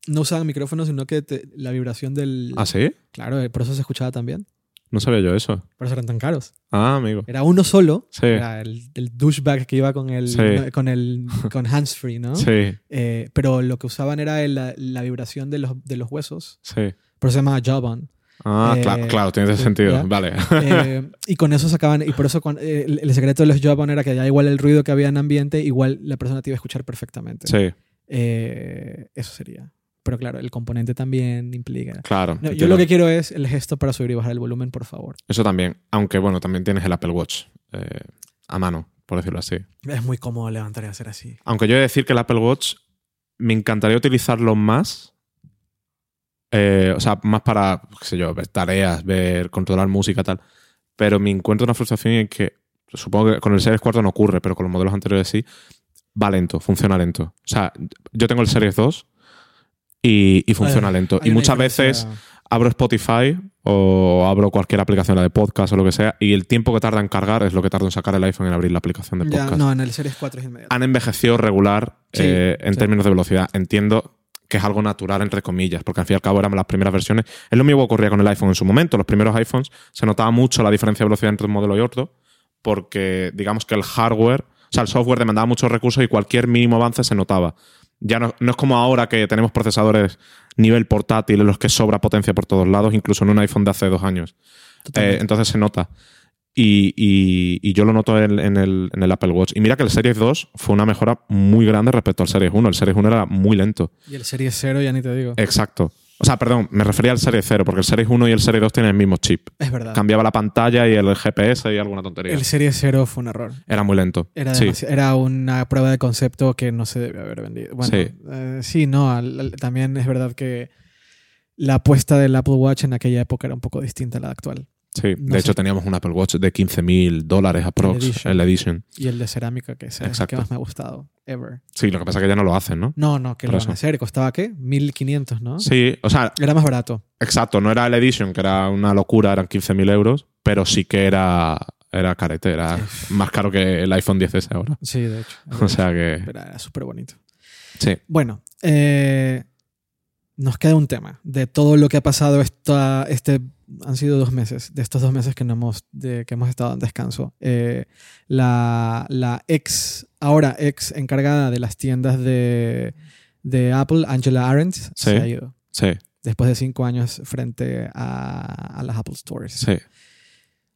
No usaban micrófonos, sino que te- la vibración del... ¿Ah, sí? Claro, eh, por eso se escuchaba también. No sabía yo eso. Por eso eran tan caros. Ah, amigo. Era uno solo. Sí. Era el, el douchebag que iba con el, Sí. no, con el con handsfree, ¿no? Sí, Eh, pero lo que usaban era el- la, la vibración de los, de los huesos. sí. Por eso se llamaba Jawbone. Ah, Eh, cla- claro, tiene sentido. ¿ya? Vale. Eh, y con eso sacaban, y por eso cuan- eh, el, el secreto de los Jawbone era que ya igual el ruido que había en ambiente, igual la persona te iba a escuchar perfectamente. Sí, Eh, eso sería. Pero claro, el componente también implica. claro. No, yo lo que quiero es el gesto para subir y bajar el volumen, por favor. Eso también. Aunque, bueno, también tienes el Apple Watch eh, a mano, por decirlo así. Es muy cómodo levantar y hacer así. Aunque yo he de decir que el Apple Watch me encantaría utilizarlo más. Eh, o sea, más para, qué sé yo, ver tareas, ver, controlar música, tal. Pero me encuentro una frustración en que, supongo que con el Series 4 no ocurre, pero con los modelos anteriores sí, va lento, funciona lento. O sea, yo tengo el Series 2 y, y funciona lento. Y muchas veces abro Spotify o abro cualquier aplicación, la de podcast o lo que sea, y el tiempo que tarda en cargar es lo que tarda en sacar el iPhone en abrir la aplicación de Ya, podcast. no, en el Series 4 es inmediato. Han envejecido regular Sí, eh, en sí. términos de velocidad. Entiendo que es algo natural, entre comillas, porque al fin y al cabo eran las primeras versiones. Es lo mismo que ocurría con el iPhone en su momento. Los primeros iPhones se notaba mucho la diferencia de velocidad entre un modelo y otro, porque digamos que el hardware, o sea, el software demandaba muchos recursos y cualquier mínimo avance se notaba. Ya no, no es como ahora que tenemos procesadores nivel portátil en los que sobra potencia por todos lados, incluso en un iPhone de hace dos años. Eh, entonces se nota. Y, y- y yo lo noto en, en el, en el Apple Watch. Y mira que el Series 2 fue una mejora muy grande respecto al Series 1. El Series 1 era muy lento. y el Series 0 ya ni te digo. Exacto. O sea, perdón, me refería al Series 0, porque el Series 1 y el Series 2 tienen el mismo chip. es verdad. Cambiaba la pantalla y el GPS y alguna tontería. El Series 0 fue un error. Era muy lento. Era, sí. era una prueba de concepto que no se debe haber vendido. Bueno, Sí. eh, sí, no. al- al- también es verdad que la apuesta del Apple Watch en aquella época era un poco distinta a la actual. Sí. No de hecho, teníamos un Apple Watch de 15 mil dólares aprox en la Edition. Y el de cerámica, que es el que más me ha gustado, ever. Sí, lo que pasa es que ya no lo hacen, ¿no? No, no, que Por lo eso. van a hacer. ¿Costaba qué? 1500, ¿no? Sí, o sea, Era más barato. Exacto, no era el Edition, que era una locura, eran 15.000 euros, pero sí que era, era carete, era más caro que el iPhone 10S ahora. Sí, de hecho. O sea que, Pero era súper bonito. sí. Bueno, eh, nos queda un tema de todo lo que ha pasado esta, este han sido dos meses de estos dos meses que no hemos de, que hemos estado en descanso Eh, la, la ex ahora ex encargada de las tiendas de, de Apple Angela Arendt Sí. se ha ido Sí, después de cinco años frente a, a las Apple Stores sí.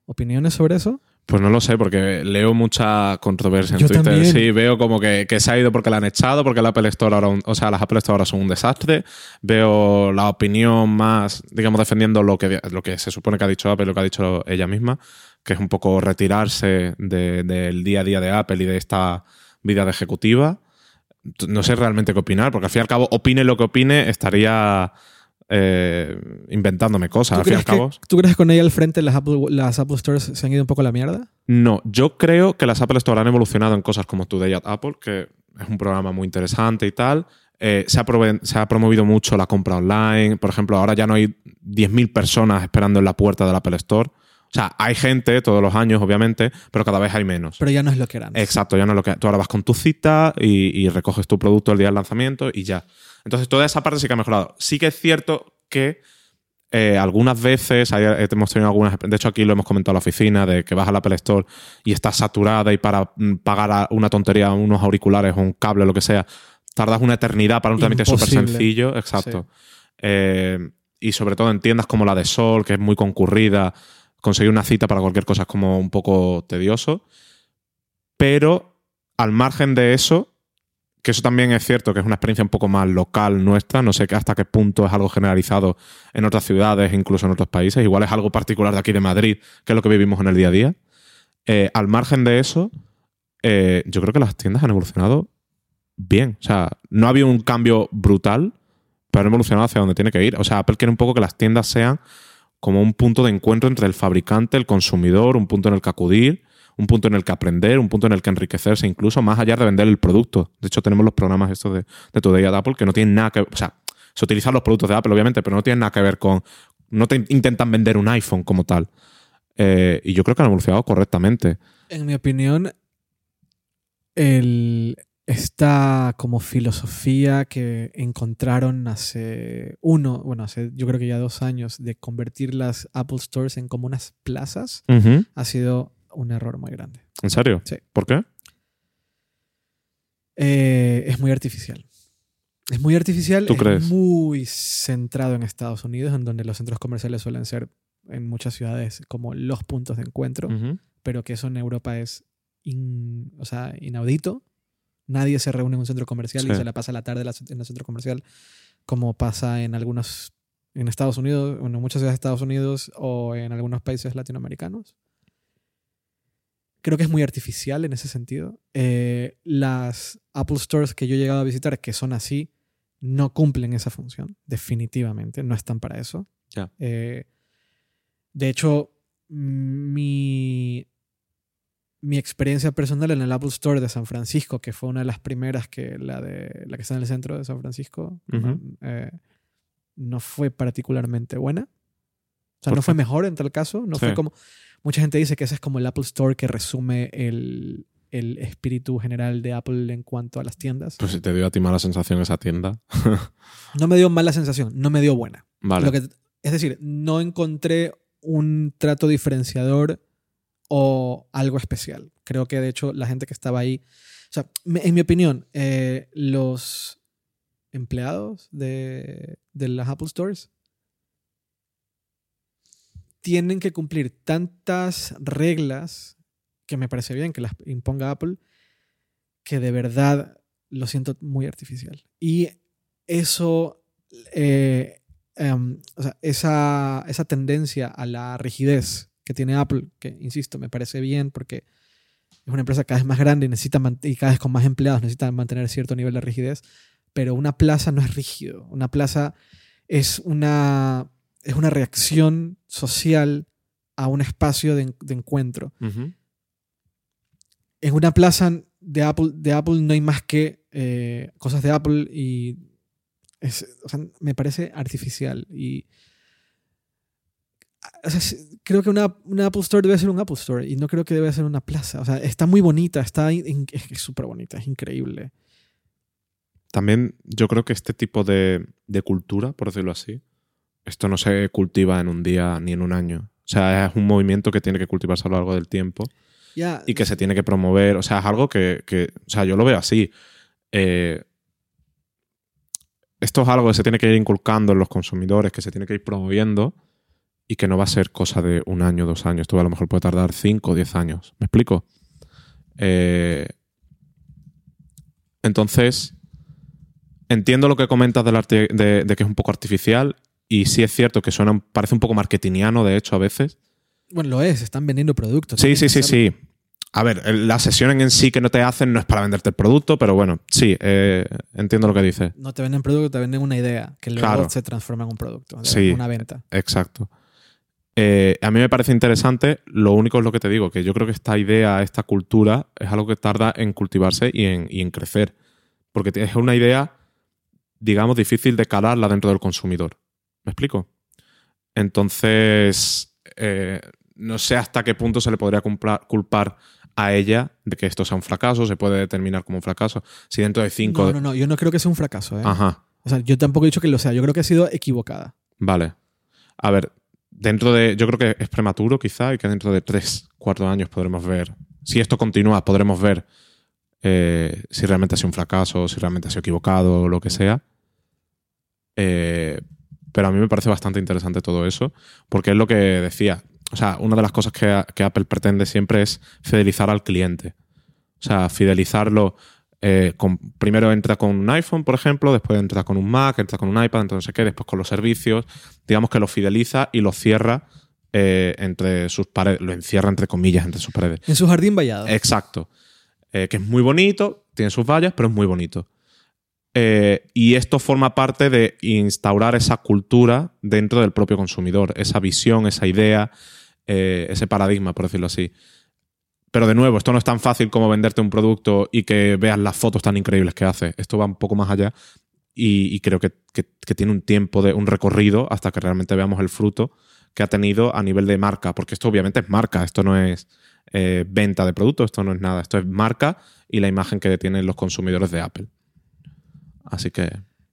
opiniones sobre eso Pues no lo sé, porque leo mucha controversia en Yo Twitter. también. Sí, veo como que, que se ha ido porque la han echado, porque la Apple Store ahora, un- o sea, las Apple Store ahora son un desastre. Veo la opinión más, digamos, defendiendo lo que, lo que se supone que ha dicho Apple, lo que ha dicho ella misma, que es un poco retirarse de- del día a día de Apple y de esta vida de ejecutiva. No sé realmente qué opinar, porque al fin y al cabo, opine lo que opine, estaría eh, inventándome cosas. ¿Tú Al fin y al cabo, ¿Tú crees que con ella al frente las Apple, las Apple Stores se han ido un poco a la mierda? No, yo creo que las Apple Store han evolucionado en cosas como Today at Apple, que es un programa muy interesante y tal. Eh, se, ha se ha promovido mucho la compra online. Por ejemplo, ahora ya no hay 10.000 personas esperando en la puerta del Apple Store. O sea, hay gente todos los años, obviamente, pero cada vez hay menos. Pero ya no es lo que era antes. Exacto, ya no es lo que. Tú ahora vas con tu cita y, y recoges tu producto el día del lanzamiento y ya. Entonces, toda esa parte sí que ha mejorado. Sí que es cierto que eh, algunas veces hay- eh, hemos tenido algunas. De hecho, aquí lo hemos comentado en la oficina, de que vas al Apple Store y está saturada y para mm, pagar a una tontería, unos auriculares o un cable o lo que sea, tardas una eternidad para un trámite súper sencillo. Exacto. Eh, y sobre todo en tiendas como la de Sol, que es muy concurrida, conseguir una cita para cualquier cosa es como un poco tedioso. Pero al margen de eso, que eso también es cierto, que es una experiencia un poco más local nuestra, no sé hasta qué punto es algo generalizado en otras ciudades, incluso en otros países, igual es algo particular de aquí de Madrid, que es lo que vivimos en el día a día. Eh, al margen de eso, eh, yo creo que las tiendas han evolucionado bien. O sea, no ha habido un cambio brutal, pero han evolucionado hacia donde tiene que ir. O sea, Apple quiere un poco que las tiendas sean como un punto de encuentro entre el fabricante, el consumidor, un punto en el que acudir, un punto en el que aprender, un punto en el que enriquecerse, incluso más allá de vender el producto. De hecho, tenemos los programas estos de, de Today at Apple que no tienen nada que O sea, se utilizan los productos de Apple, obviamente, pero no tienen nada que ver con. No te intentan vender un iPhone como tal. Eh, y yo creo que han evolucionado correctamente. En mi opinión, el, esta como filosofía que encontraron hace uno, bueno, hace yo creo que ya dos años, de convertir las Apple Stores en como unas plazas, ha sido un error muy grande. ¿En serio? Sí. ¿Por qué? Eh, es muy artificial. Es muy artificial, ¿Tú es crees? muy centrado en Estados Unidos, en donde los centros comerciales suelen ser en muchas ciudades como los puntos de encuentro, pero que eso en Europa es in- o sea, inaudito. Nadie se reúne en un centro comercial y se la pasa la tarde en el centro comercial, como pasa en algunos, en Estados Unidos, bueno, en muchas ciudades de Estados Unidos o en algunos países latinoamericanos. Creo que es muy artificial en ese sentido. Eh, las Apple Stores que yo he llegado a visitar, que son así, no cumplen esa función, definitivamente, no están para eso. Eh, de hecho, mi, mi experiencia personal en el Apple Store de San Francisco, que fue una de las primeras que la, de, la que está en el centro de San Francisco, no, eh, no fue particularmente buena. O sea, ¿Por no fue mejor en tal caso. No fue como. Mucha gente dice que ese es como el Apple Store que resume el, el espíritu general de Apple en cuanto a las tiendas. Pues si te dio a ti mala sensación esa tienda. No me dio mala sensación, no me dio buena. Vale. Lo que- es decir, no encontré un trato diferenciador o algo especial. Creo que de hecho la gente que estaba ahí, o sea, en mi opinión, eh, los empleados de, de las Apple Stores tienen que cumplir tantas reglas que me parece bien que las imponga Apple, que de verdad lo siento muy artificial. Y eso eh, em, o sea, esa, esa tendencia a la rigidez que tiene Apple, que insisto, me parece bien porque es una empresa cada vez más grande y, necesita y cada vez con más empleados necesita mantener cierto nivel de rigidez, pero una plaza no es rígido. Una plaza es una, es una reacción social a un espacio de, de encuentro. En una plaza de Apple, de Apple no hay más que eh, cosas de Apple y es- o sea, me parece artificial y o sea, sí, creo que una, una Apple Store debe ser un Apple Store y no creo que debe ser una plaza. O sea, está muy bonita, está in- es súper bonita, es increíble. También yo creo que este tipo de, de cultura, por decirlo así, esto no se cultiva en un día ni en un año. O sea, es un movimiento que tiene que cultivarse a lo largo del tiempo y que se tiene que promover. O sea, es algo que, que- o sea, yo lo veo así. Eh, esto es algo que se tiene que ir inculcando en los consumidores, que se tiene que ir promoviendo y que no va a ser cosa de un año, dos años. Esto a lo mejor puede tardar cinco o diez años. ¿Me explico? Eh, entonces, entiendo lo que comentas del arte- de, de que es un poco artificial y sí es cierto que suena, parece un poco marketingiano, de hecho, a veces. Bueno, lo es, están vendiendo productos. Sí, sí, sí, sí. A ver, la sesión en sí que no te hacen no es para venderte el producto, pero bueno, sí, eh, entiendo lo que dices. No te venden producto, te venden una idea que luego Claro. se transforma en un producto, Sí. una venta. Exacto. Eh, a mí me parece interesante, lo único es lo que te digo, que yo creo que esta idea, esta cultura, es algo que tarda en cultivarse y en, y en crecer. Porque es una idea, digamos, difícil de calarla dentro del consumidor. ¿Me explico? Entonces, eh, no sé hasta qué punto se le podría culpar a ella de que esto sea un fracaso, se puede determinar como un fracaso. Si dentro de cinco... No, no, no, yo no creo que sea un fracaso. ¿eh? Ajá. O sea, yo tampoco he dicho que lo sea, yo creo que ha sido equivocada. Vale. A ver, dentro de. Yo creo que es prematuro, quizá, y que dentro de tres, cuatro años podremos ver. Si esto continúa, podremos ver eh, si realmente ha sido un fracaso, si realmente ha sido equivocado, o lo que sea. Eh, pero a mí me parece bastante interesante todo eso, porque es lo que decía. O sea, una de las cosas que, que Apple pretende siempre es fidelizar al cliente. O sea, fidelizarlo. eh, con- primero entra con un iPhone, por ejemplo, después entra con un Mac, entra con un iPad, entonces no sé qué, después con los servicios. Digamos que lo fideliza y lo cierra eh, entre sus paredes, lo encierra entre comillas entre sus paredes. En su jardín vallado. Exacto. Eh, que es muy bonito, tiene sus vallas, pero es muy bonito. Eh, y esto forma parte de instaurar esa cultura dentro del propio consumidor, esa visión, esa idea, eh, ese paradigma, por decirlo así. Pero de nuevo, esto no es tan fácil como venderte un producto y que veas las fotos tan increíbles que hace. Esto va un poco más allá y, creo que, tiene un tiempo, de un recorrido hasta que realmente veamos el fruto que ha tenido a nivel de marca, porque esto obviamente es marca, esto no es eh, venta de productos, esto no es nada, esto es marca y la imagen que tienen los consumidores de Apple. Así que,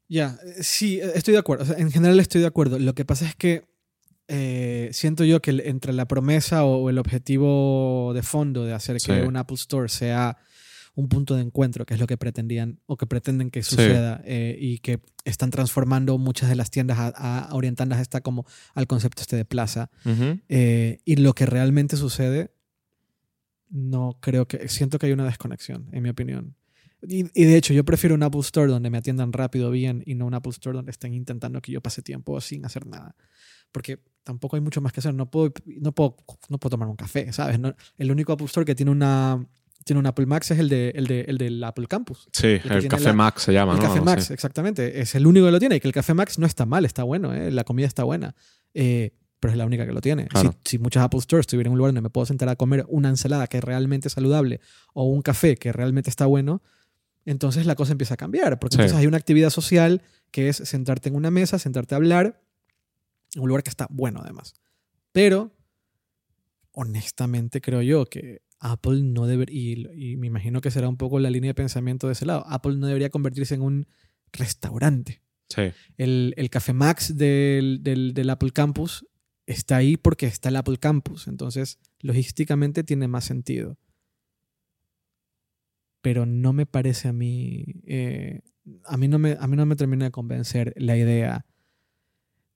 Ya, eh, sí, eh, estoy de acuerdo. O sea, en general estoy de acuerdo. Lo que pasa es que eh, siento yo que entre la promesa o, el objetivo de fondo de hacer Sí. que un Apple Store sea un punto de encuentro, que es lo que pretendían o que pretenden que Sí. suceda eh, y que están transformando muchas de las tiendas a, a orientándolas esta como al concepto este de plaza. Eh, y lo que realmente sucede, no creo que. Siento que hay una desconexión, en mi opinión. Y, y de hecho, yo prefiero un Apple Store donde me atiendan rápido, bien, y no un Apple Store donde estén intentando que yo pase tiempo sin hacer nada. Porque tampoco hay mucho más que hacer. No puedo, no puedo, no puedo tomar un café, ¿sabes? No- el único Apple Store que tiene una. Tiene un Apple Max es el, de, el, de, el del Apple Campus. sí, el Café la- Max se llama, El ¿no? Café Max, exactamente. Es el único que lo tiene. Y que el Café Max no está mal, está bueno. ¿eh? La comida está buena. Eh, pero es la única que lo tiene. Claro. Si, si muchas Apple Stores estuvieran en un lugar donde me puedo sentar a comer una ensalada que es realmente saludable o un café que realmente está bueno, entonces la cosa empieza a cambiar. Porque Sí. entonces hay una actividad social que es sentarte en una mesa, sentarte a hablar, en un lugar que está bueno además. Pero, honestamente, creo yo que Apple no debería, y, y me imagino que será un poco la línea de pensamiento de ese lado, Apple no debería convertirse en un restaurante. Sí, El, el Café Max del, del, del Apple Campus está ahí porque está el Apple Campus. Entonces, logísticamente tiene más sentido. Pero no me parece a mí. eh, a, mí no me, a mí no me termina de convencer la idea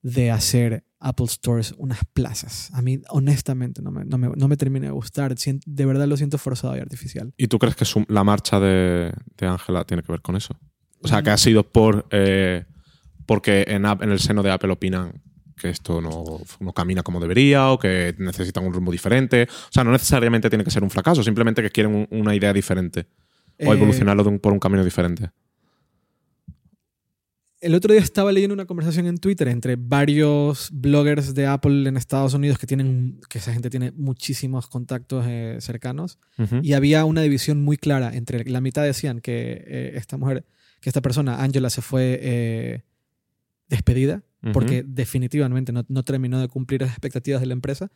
de hacer Apple Stores unas plazas. A mí, honestamente, no me, no me, no me termina de gustar. De verdad lo siento forzado y artificial. ¿Y tú crees que su- la marcha de de Ángela tiene que ver con eso? O sea, que ha sido por eh, porque en, en el seno de Apple opinan que esto no, no camina como debería o que necesitan un rumbo diferente. O sea, no necesariamente tiene que ser un fracaso, simplemente que quieren un- una idea diferente o Eh, evolucionarlo un- por un camino diferente. El otro día estaba leyendo una conversación en Twitter entre varios bloggers de Apple en Estados Unidos que tienen, que esa gente tiene muchísimos contactos eh, cercanos y había una división muy clara entre la mitad decían que eh, esta mujer, que esta persona, Angela, se fue eh, despedida porque definitivamente no, no terminó de cumplir las expectativas de la empresa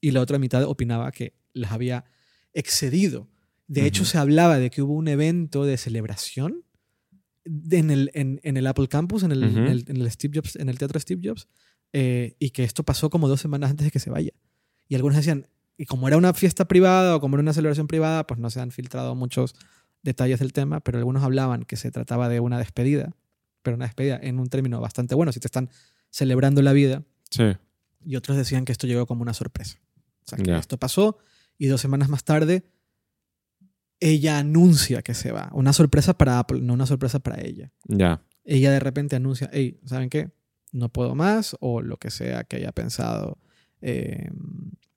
y la otra mitad opinaba que las había excedido. De hecho, se hablaba de que hubo un evento de celebración en el, en, en el Apple Campus, en el, Ujú. en el, en el Steve Jobs, en el teatro Steve Jobs, eh, y que esto pasó como dos semanas antes de que se vaya. Y algunos decían, y como era una fiesta privada o como era una celebración privada, pues no se han filtrado muchos detalles del tema, pero algunos hablaban que se trataba de una despedida, pero una despedida en un término bastante bueno, si te están celebrando la vida, Sí. y otros decían que esto llegó como una sorpresa. O sea, que esto pasó y dos semanas más tarde ella anuncia que se va. Una sorpresa para Apple, no una sorpresa para ella. Ya. Ella de repente anuncia, hey, ¿saben qué? No puedo más o lo que sea que haya pensado, eh,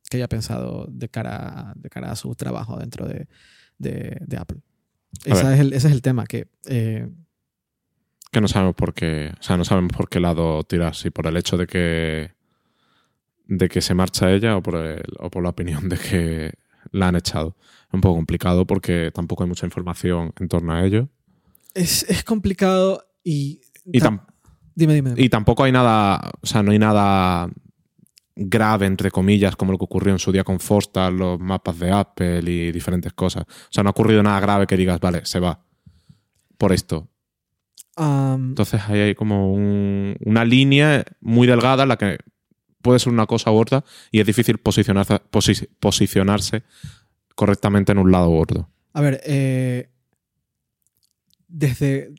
que haya pensado de cara, de cara a su trabajo dentro de, de- de Apple. A Esa es el- ese es el tema, que eh, Que no sabemos por qué. O sea, no sabemos por qué lado tirar. Si por el hecho de que. de que se marcha ella o por, el- o por la opinión de que la han echado. Es un poco complicado porque tampoco hay mucha información en torno a ello. es, es complicado y... Y, tam- dime, dime. dime. y tampoco hay nada. O sea, no hay nada grave, entre comillas, como lo que ocurrió en su día con Forstar, los mapas de Apple y diferentes cosas. O sea, no ha ocurrido nada grave que digas, vale, se va. Por esto. Am, Entonces ahí hay como un- una línea muy delgada en la que puede ser una cosa u otra y es difícil posicionarse, posi- posicionarse correctamente en un lado u otro. a ver, eh, desde...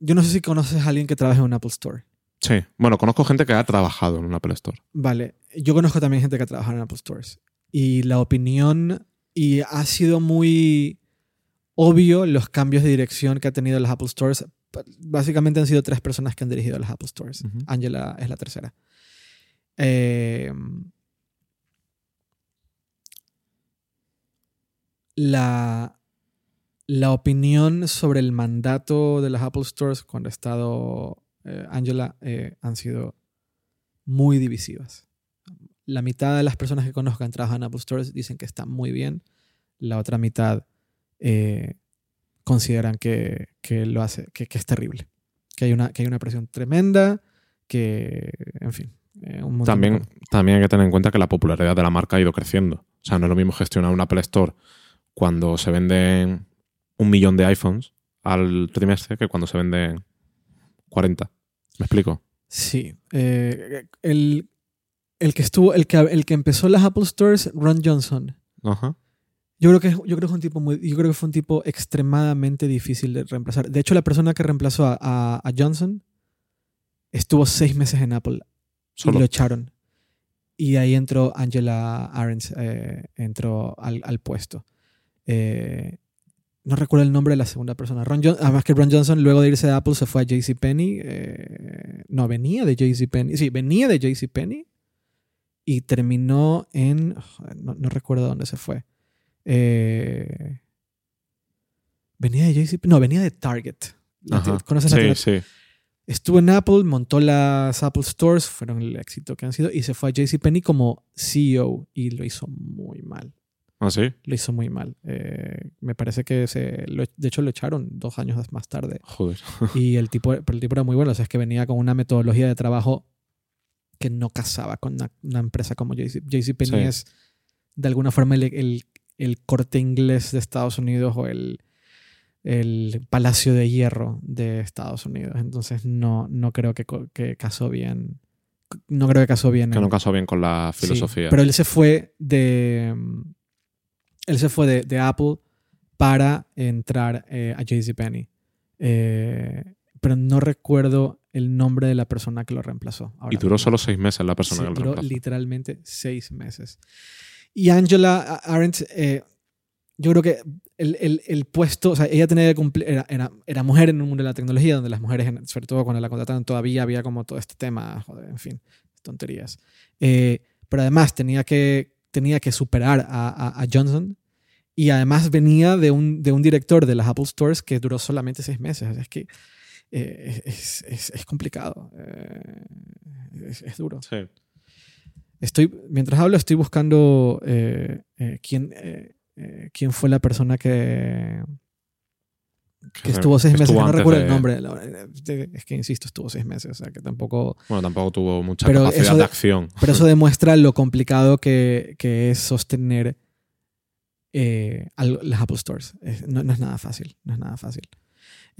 Yo no sé si conoces a alguien que trabaja en un Apple Store. Sí. Bueno, conozco gente que ha trabajado en un Apple Store. Vale, yo conozco también gente que trabaja en Apple Stores. Y la opinión, y ha sido muy obvio los cambios de dirección que ha tenido las Apple Stores. Básicamente han sido tres personas que han dirigido las Apple Stores. Ujú. Angela es la tercera. Eh, la, la opinión sobre el mandato de las Apple Stores cuando ha estado eh, Angela eh, han sido muy divisivas. La mitad de las personas que conozco que trabajan en Apple Stores dicen que está muy bien. La otra mitad eh, consideran que, que lo hace, que, que es terrible. Que hay, una, que hay una presión tremenda, que, en fin. Eh, un También, también hay que tener en cuenta que la popularidad de la marca ha ido creciendo. O sea, no es lo mismo gestionar un Apple Store cuando se venden un millón de iPhones al trimestre que cuando se venden 40. ¿Me explico? Sí. eh, el, el que estuvo, el que, el que empezó las Apple Stores, Ron Johnson. Ajá. Yo creo que yo creo que fue un tipo muy, yo creo que fue un tipo extremadamente difícil de reemplazar. De hecho, la persona que reemplazó a, a- a Johnson estuvo seis meses en Apple y lo echaron. Y ahí entró Angela Ahrens, eh, entró al, al puesto. Eh, no recuerdo el nombre de la segunda persona. Ron Jon- además que Ron Johnson, luego de irse de Apple, se fue a JCPenney. Eh, no, venía de JCPenney. Sí, venía de JCPenney y terminó en. No, no recuerdo dónde se fue. Eh, venía de JCPenney. No, venía de Target. ¿Conoces Sí, sí. Estuvo en Apple, montó las Apple Stores, fueron el éxito que han sido, y se fue a JCPenney como CEO y lo hizo muy mal. ¿Ah, sí? Lo hizo muy mal. Eh, me parece que se, lo- de hecho lo echaron dos años más tarde. Joder. Y el tipo, pero el tipo era muy bueno, o sea, es que venía con una metodología de trabajo que no casaba con una, una empresa como JC, JCPenney. Sí. Es de alguna forma el, el- el corte inglés de Estados Unidos o el, el Palacio de Hierro de Estados Unidos. Entonces no, no creo que, que casó bien. No creo que casó bien. Que no casó bien con la Sí, filosofía. pero él se fue de. mm, Él se fue de, de Apple para entrar eh, a JCPenney. Eh, pero no recuerdo el nombre de la persona que lo reemplazó. ahora y duró mismo. solo seis meses la persona Sí, que lo duró reemplazó. literalmente seis meses. Y Angela Arendt, eh, yo creo que el, el- el puesto, o sea, ella tenía que cumplir, era, era, era mujer en un mundo de la tecnología, donde las mujeres, sobre todo cuando la contrataron, todavía había como todo este tema, joder, en fin, tonterías. Eh, pero además tenía que, tenía que superar a, a- a Johnson y además venía de un, de un director de las Apple Stores que duró solamente seis meses. O sea, es que eh, es, es- es complicado, eh, es- es duro. Sí. Estoy, mientras hablo, estoy buscando eh, eh, quién, eh, quién fue la persona que, que estuvo seis meses. estuvo no recuerdo el nombre. Es que, insisto, estuvo seis meses. O sea, que tampoco... Bueno, tampoco tuvo mucha Pero capacidad eso de de- acción. Pero eso demuestra lo complicado que, que es sostener eh, las Apple Stores. Es- no, no es nada fácil. No es nada fácil.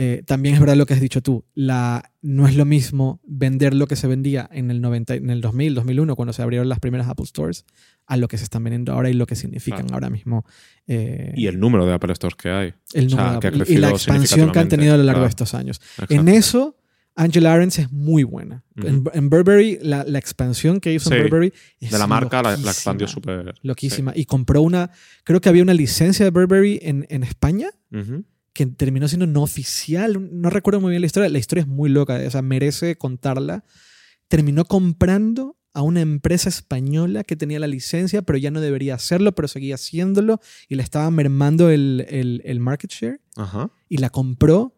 Eh, también es verdad lo que has dicho tú. La, no es lo mismo vender lo que se vendía en el, 90, en el 2000, 2001, cuando se abrieron las primeras Apple Stores, a lo que se están vendiendo ahora y lo que significan Claro. ahora mismo. eh, Y el número de Apple Stores que hay. el o sea, número de que ha y la expansión que han tenido a lo largo de estos años. exacto. En eso, Angela Arendt es muy buena. en, en Burberry, la, la expansión que hizo en Burberry es De la marca la, la expandió súper. Loquísima. Y compró una, creo que había una licencia de Burberry en, en España Ujú. Que terminó siendo no oficial. No recuerdo muy bien la historia. La historia es muy loca, o sea, merece contarla. Terminó comprando a una empresa española que tenía la licencia, pero ya no debería hacerlo, pero seguía haciéndolo y le estaba mermando el, el- el market share. Ajá. Y la compró,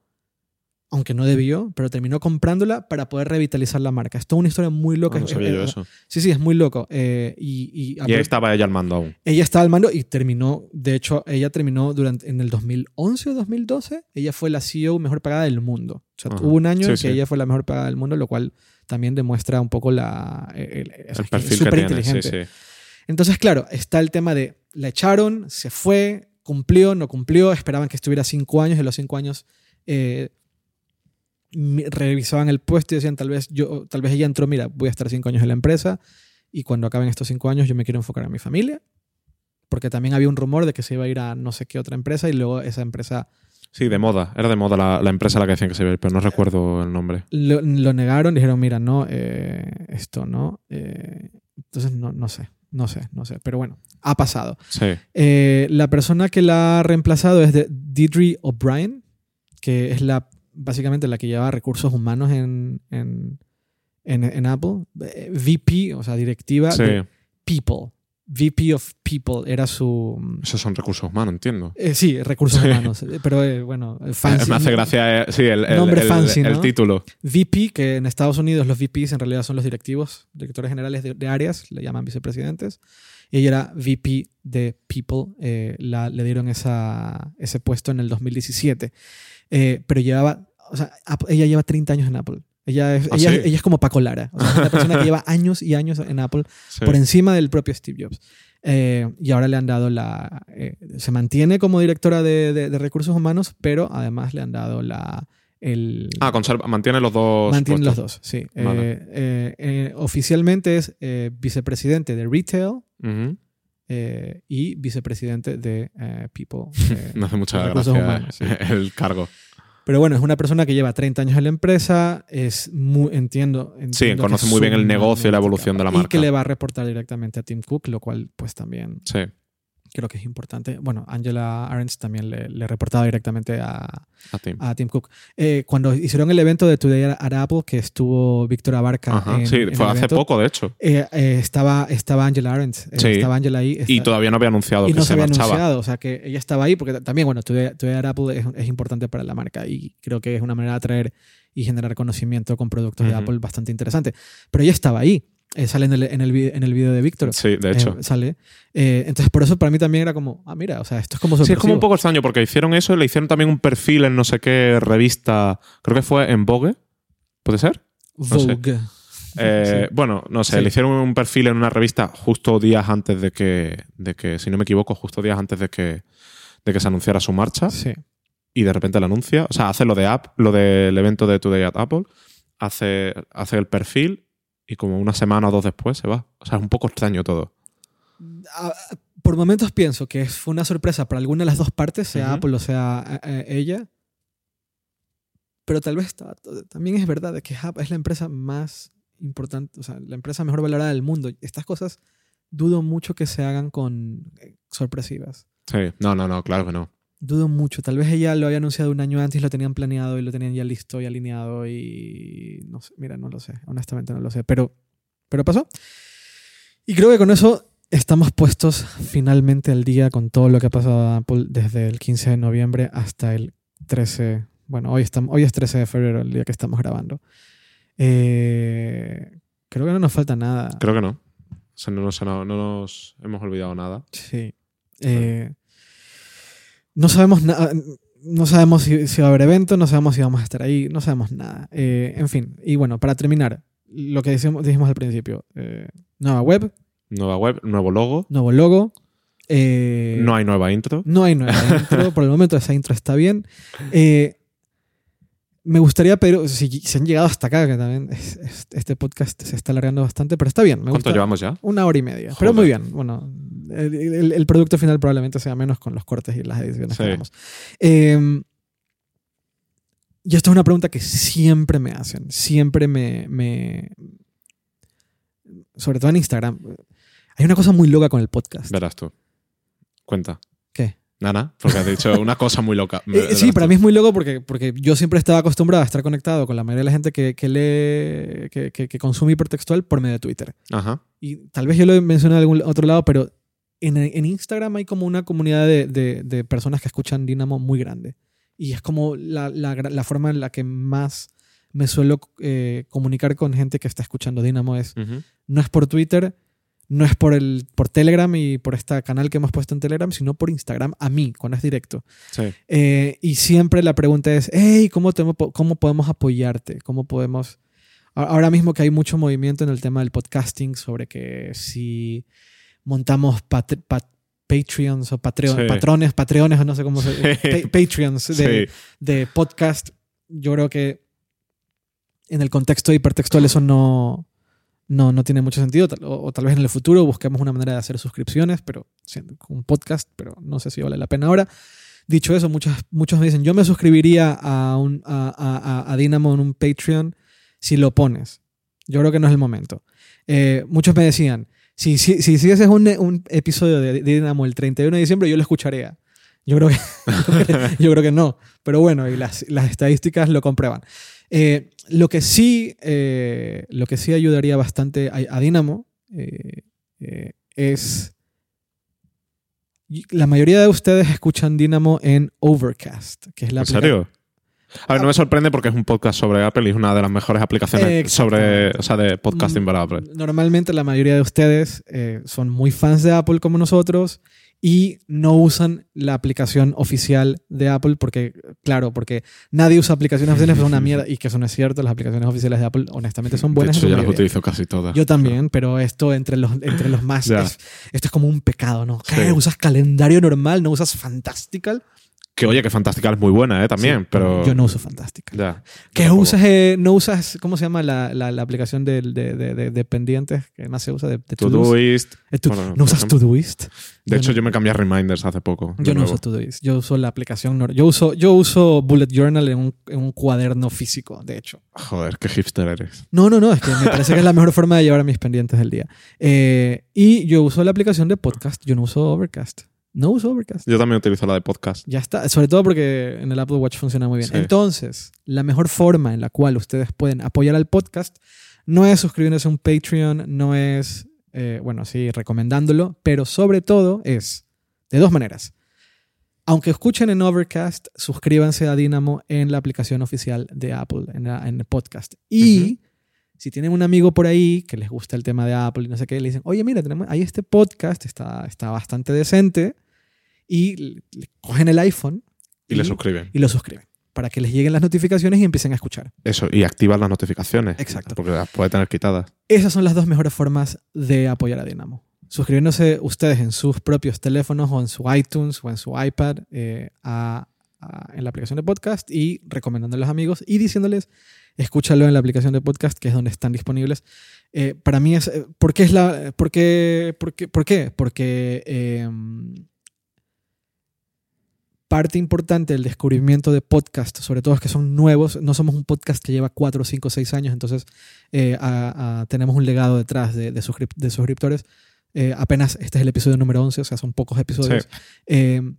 aunque no debió, pero terminó comprándola para poder revitalizar la marca. Es toda una historia muy loca. Ah, no sabía es- yo eso. Sí, sí, es muy loco. Eh, y, y- Y ahí estaba ella al mando aún. ella estaba al mando y terminó, de hecho, ella terminó durante, en el 2011 o 2012, ella fue la CEO mejor pagada del mundo. O sea, Ajá. hubo un año Sí, en que sí. ella fue la mejor pagada del mundo, lo cual también demuestra un poco la, el, el- El perfil súper inteligente. Sí. Entonces, claro, está el tema de la echaron, se fue, cumplió, no cumplió, esperaban que estuviera cinco años, y los cinco años eh, revisaban el puesto y decían, tal vez, yo, tal vez ella entró, mira, voy a estar cinco años en la empresa y cuando acaben estos cinco años yo me quiero enfocar en mi familia. Porque también había un rumor de que se iba a ir a no sé qué otra empresa y luego esa empresa Sí, de moda. Era de moda la, la empresa a la que decían que se iba a ir, pero no recuerdo el nombre. lo, lo negaron, dijeron, mira, no, eh, esto no. eh, entonces, no, no sé, no sé, no sé. Pero bueno, ha pasado. Sí. Eh, la persona que la ha reemplazado es de Deirdre O'Brien, que es la básicamente la que lleva recursos humanos en, en, en- en Apple. Eh, VP, o sea, directiva Sí. de People. VP of People era su... Esos son recursos humanos, entiendo. eh, sí, recursos Sí. humanos. eh, Pero eh, bueno, Eh, fancy. me hace gracia, sí, el, el- Nombre el- fancy, el ¿no? título. VP, que en Estados Unidos los VPs en realidad son los directivos, directores generales de, de áreas, le llaman vicepresidentes. Y ella era VP de People, eh, la- le dieron esa, ese puesto en el 2017. Eh, pero llevaba, o sea, ella lleva 30 años en Apple. Ella es, ¿Ah, ella, sí? ella es como Paco Lara, o sea, es una persona que lleva años y años en Apple Sí. por encima del propio Steve Jobs. Eh, y ahora le han dado la... eh, se mantiene como directora de, de- de recursos humanos, pero además le han dado la... El, Ah, conserva, mantiene los dos. Mantienen los dos, sí. Vale. Eh, oficialmente es vicepresidente de Retail eh, y vicepresidente de eh, People. eh, Me hace mucha gracia humanos, sí. el cargo. Pero bueno, es una persona que lleva 30 años en la empresa, es muy, entiendo, entiendo que conoce muy bien el negocio y la evolución de la marca. Y que le va a reportar directamente a Tim Cook, lo cual pues también Sí, creo que es importante. Bueno, Angela Arendt también le, le reportaba directamente a, a ti. a Tim Cook. Eh, cuando hicieron el evento de Today at Apple, que estuvo Víctor Abarca Ajá, en- sí, en fue hace evento, poco, de hecho. eh, eh, estaba, estaba Angela Arendt. eh, Sí. Estaba Angela ahí. Y está- todavía no había anunciado y que no se, se había marchaba. anunciado, o sea que ella estaba ahí porque también, bueno, Today, Today at Apple es, es importante para la marca y creo que es una manera de atraer y generar conocimiento con productos de Ujú. Apple bastante interesante. Pero ella estaba ahí, eh, sale en el, en, el, vi- en el video de Víctor. Sí, de hecho. eh, sale. Eh, entonces, por eso para mí también era como, ah, mira, o sea, esto es como Sí, es como sorpresivo. un poco extraño porque hicieron eso y le hicieron también un perfil en no sé qué revista. Creo que fue en Vogue. ¿Puede ser? Vogue. Eh, Sí. Bueno, no sé, Sí. le hicieron un perfil en una revista justo días antes de que, de que, si no me equivoco, justo días antes de que, de que se anunciara su marcha Sí. y de repente la anuncia. O sea, hace lo de app, lo del evento de Today at Apple, hace, hace el perfil y como una semana o dos después se va. O sea, es un poco extraño todo. Por momentos pienso que fue una sorpresa para alguna de las dos partes, sea. Apple o sea eh, eh, ella. Pero tal vez está- también es verdad de que Apple es la empresa más importante, o sea, la empresa mejor valorada del mundo. Estas cosas dudo mucho que se hagan con eh, sorpresivas. Sí, no, no, no, claro que no. Dudo mucho. Tal vez ella lo había anunciado un año antes, lo tenían planeado y lo tenían ya listo y alineado y no sé, mira, no lo sé, honestamente no lo sé, pero, pero pasó. Y creo que con eso estamos puestos finalmente al día con todo lo que ha pasado a Apple desde el 15 de noviembre hasta el 13, bueno, hoy, estamos, hoy es 13 de febrero, el día que estamos grabando. Eh, creo que no nos falta nada. Creo que no. O sea, no, nos- no, no nos hemos olvidado nada. Sí. Eh, no sabemos nada. No sabemos si, si va a haber evento, no sabemos si vamos a estar ahí, no sabemos nada. Eh, en fin, y bueno, para terminar, lo que dijimos, dijimos al principio: eh, nueva web, Nueva web, nuevo logo. nuevo logo. eh, No hay nueva intro. no hay nueva intro. Por el momento, esa intro está bien. Eh, me gustaría pedir, si, si han llegado hasta acá, que también es- es- este podcast se está alargando bastante, pero está bien. Me ¿Cuánto gusta. llevamos ya? Una hora y media. Pero muy bien. Bueno, el, el- el producto final probablemente sea menos con los cortes y las ediciones Sí. que hagamos. Eh, y esta es una pregunta que siempre me hacen, siempre me, me... Sobre todo en Instagram. Hay una cosa muy loca con el podcast. Verás tú. Cuenta. ¿Qué? Nana, porque has dicho una cosa muy loca. Eh, sí, para mí es muy loco porque, porque yo siempre estaba acostumbrado a estar conectado con la mayoría de la gente que, que lee, que, que- que consume hipertextual por medio de Twitter. Ajá. Y tal vez yo lo mencioné en algún otro lado, pero en, en Instagram hay como una comunidad de, de- de personas que escuchan Dynamo muy grande. Y es como la, la la forma en la que más me suelo eh, comunicar con gente que está escuchando Dynamo es Ujú. no es por Twitter, no es por el por Telegram y por este canal que hemos puesto en Telegram, sino por Instagram a mí, cuando es directo. Sí. Eh, y siempre la pregunta es, hey, ¿cómo, te- ¿cómo podemos apoyarte? ¿Cómo podemos...? Ahora mismo que hay mucho movimiento en el tema del podcasting sobre que si montamos pat- pat- Patreons o Patreon, Sí. patrones, patreones, o no sé cómo se pa- Patreons de, Sí. de podcast, yo creo que en el contexto hipertextual eso no, no, no tiene mucho sentido. O, o tal vez en el futuro busquemos una manera de hacer suscripciones, pero siendo un podcast, pero no sé si vale la pena ahora. Dicho eso, muchos, muchos me dicen, yo me suscribiría a, un, a- a- a Dynamo en un Patreon si lo pones. Yo creo que no es el momento. Eh, muchos me decían, si, si, si hicieses un, un episodio de Dynamo el 31 de diciembre, yo lo escucharía. Yo creo que, yo creo que no. Pero bueno, y las, las estadísticas lo comprueban. Eh, lo, que sí, eh, lo que sí ayudaría bastante a, a Dynamo eh, es... La mayoría de ustedes escuchan Dynamo en Overcast, que es la ¿En serio? A ver, no me sorprende porque es un podcast sobre Apple y es una de las mejores aplicaciones sobre, o sea, de podcasting Mm, para Apple. Normalmente la mayoría de ustedes eh, son muy fans de Apple como nosotros y no usan la aplicación oficial de Apple porque, claro, porque nadie usa aplicaciones oficiales, es una mierda y que eso no es cierto. Las aplicaciones oficiales de Apple honestamente son buenas. de hecho, yo las utilizo casi todas. Yo también, pero esto entre los, entre los más. Es- esto es como un pecado, ¿no? ¿Qué? Sí. ¿Usas calendario normal? ¿No usas Fantastical? Que oye, que Fantastical es muy buena, ¿eh? También, Sí, pero... Yo no uso Fantastical. Ya. ¿Qué Tampoco. usas? eh, ¿No usas, cómo se llama la, la, la aplicación de, de, de- pendientes que más se usa? De? Todoist. Eh, tú- bueno, ¿No usas. Todoist? De hecho, no- yo me cambié a Reminders hace poco. Yo no nuevo. uso Todoist. Yo uso la aplicación. Yo uso, yo uso Bullet Journal en un, en un cuaderno físico, de hecho. Joder, qué hipster eres. No, no, no. Es que me parece que es la mejor forma de llevar mis pendientes del día. Eh, y yo uso la aplicación de podcast. Yo no uso Overcast. No uso Overcast. Yo también utilizo la de podcast. Ya está. Sobre todo porque en el Apple Watch funciona muy bien. Sí. Entonces, la mejor forma en la cual ustedes pueden apoyar al podcast no es suscribiéndose a un Patreon, no es, eh, bueno, sí, recomendándolo, pero sobre todo es de dos maneras. Aunque escuchen en Overcast, suscríbanse a Dynamo en la aplicación oficial de Apple, en, la- en el podcast. Y si tienen un amigo por ahí que les gusta el tema de Apple y no sé qué, le dicen, oye, mira, tenemos ahí este podcast, está, está bastante decente, y cogen el iPhone Y le suscriben. y lo suscriben para que les lleguen las notificaciones y empiecen a escuchar. Eso, y activan las notificaciones. Exacto. Porque las puede tener quitadas. Esas son las dos mejores formas de apoyar a Dynamo. Suscribiéndose ustedes en sus propios teléfonos o en su iTunes o en su iPad eh, a- a- en la aplicación de podcast y recomendándole a los amigos y diciéndoles, escúchalo en la aplicación de podcast, que es donde están disponibles. Eh, para mí es... eh, ¿Por qué es la...? ¿Por qué? ¿Por qué? ¿Por qué? Porque... em, parte importante del descubrimiento de podcast, sobre todo es que son nuevos, no somos un podcast que lleva 4, 5, 6 años, entonces eh, a- a- tenemos un legado detrás de, de, suscrip- de suscriptores. Eh, apenas este es el episodio número 11, o sea, son pocos episodios. Eh, necesi-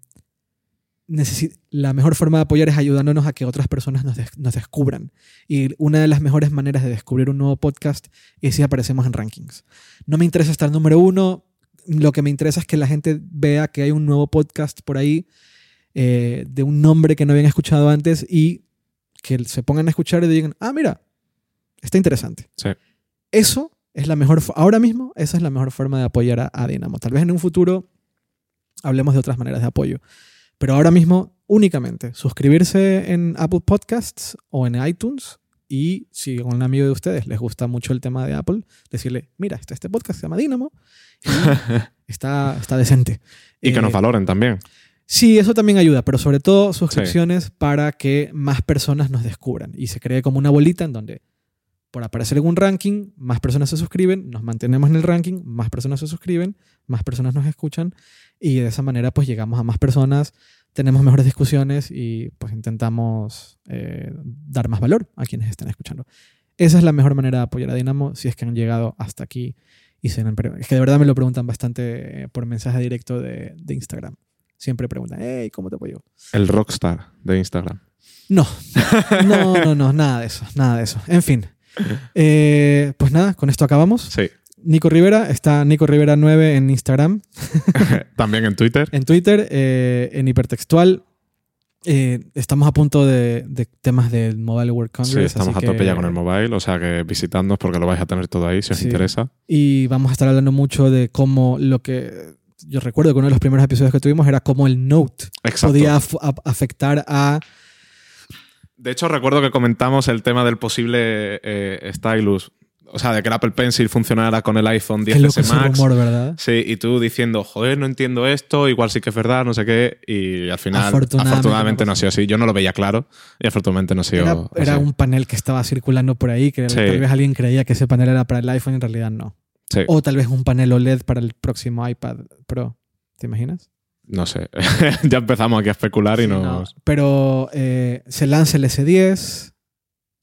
la mejor forma de apoyar es ayudándonos a que otras personas nos, des- nos descubran. Y una de las mejores maneras de descubrir un nuevo podcast es si aparecemos en rankings. No me interesa estar número uno, lo que me interesa es que la gente vea que hay un nuevo podcast por ahí eh, de un nombre que no habían escuchado antes y que se pongan a escuchar y digan, ah, mira, está interesante. Sí. Eso es la mejor, ahora mismo, esa es la mejor forma de apoyar a, a Dynamo. Tal vez en un futuro hablemos de otras maneras de apoyo. Pero ahora mismo, únicamente suscribirse en Apple Podcasts o en iTunes. Y si a un amigo de ustedes les gusta mucho el tema de Apple, decirle, mira, está este podcast se llama Dynamo y está, está decente. Y que Eh, nos valoren también. Sí, eso también ayuda, pero sobre todo suscripciones para que más personas nos descubran y se cree como una bolita en donde por aparecer en un ranking, más personas se suscriben, nos mantenemos en el ranking, más personas se suscriben, más personas nos escuchan y de esa manera pues llegamos a más personas, tenemos mejores discusiones y pues intentamos eh, dar más valor a quienes estén escuchando. Esa es la mejor manera de apoyar a Dinamo si es que han llegado hasta aquí y se han Es que de verdad me lo preguntan bastante eh, por mensaje directo de, de Instagram. Siempre preguntan, hey, ¿cómo te apoyo? El rockstar de Instagram. No, no, no, no, nada de eso, nada de eso. En fin, Eh, pues nada, con esto acabamos. Sí. Nico Rivera, está Nico Rivera 9 en Instagram, También en Twitter. en Twitter, eh, en Hipertextual. Eh, estamos a punto de, de temas del Mobile World Congress. Sí, estamos así a tope que- ya con el mobile, o sea que visitadnos porque lo vais a tener todo ahí si os Sí. interesa. Y vamos a estar hablando mucho de cómo lo que. Yo recuerdo que uno de los primeros episodios que tuvimos era cómo el Note Exacto. podía af- afectar a. De hecho, recuerdo que comentamos el tema del posible eh, stylus, o sea, de que el Apple Pencil funcionara con el iPhone Qué loco 10S ese Max. rumor, ¿verdad? Sí, y tú diciendo, joder, no entiendo esto, igual sí que es verdad, no sé qué, y al final, Afortunadamente afortunadamente, no ha sido así. Yo no lo veía claro y afortunadamente no ha sido Era, era así. un panel que estaba circulando por ahí, que Sí. tal vez alguien creía que ese panel era para el iPhone y en realidad no. Sí, O tal vez un panel OLED para el próximo iPad Pro. ¿Te imaginas? No sé. ya empezamos aquí a especular y nos... no. Pero eh, se lanza el S10,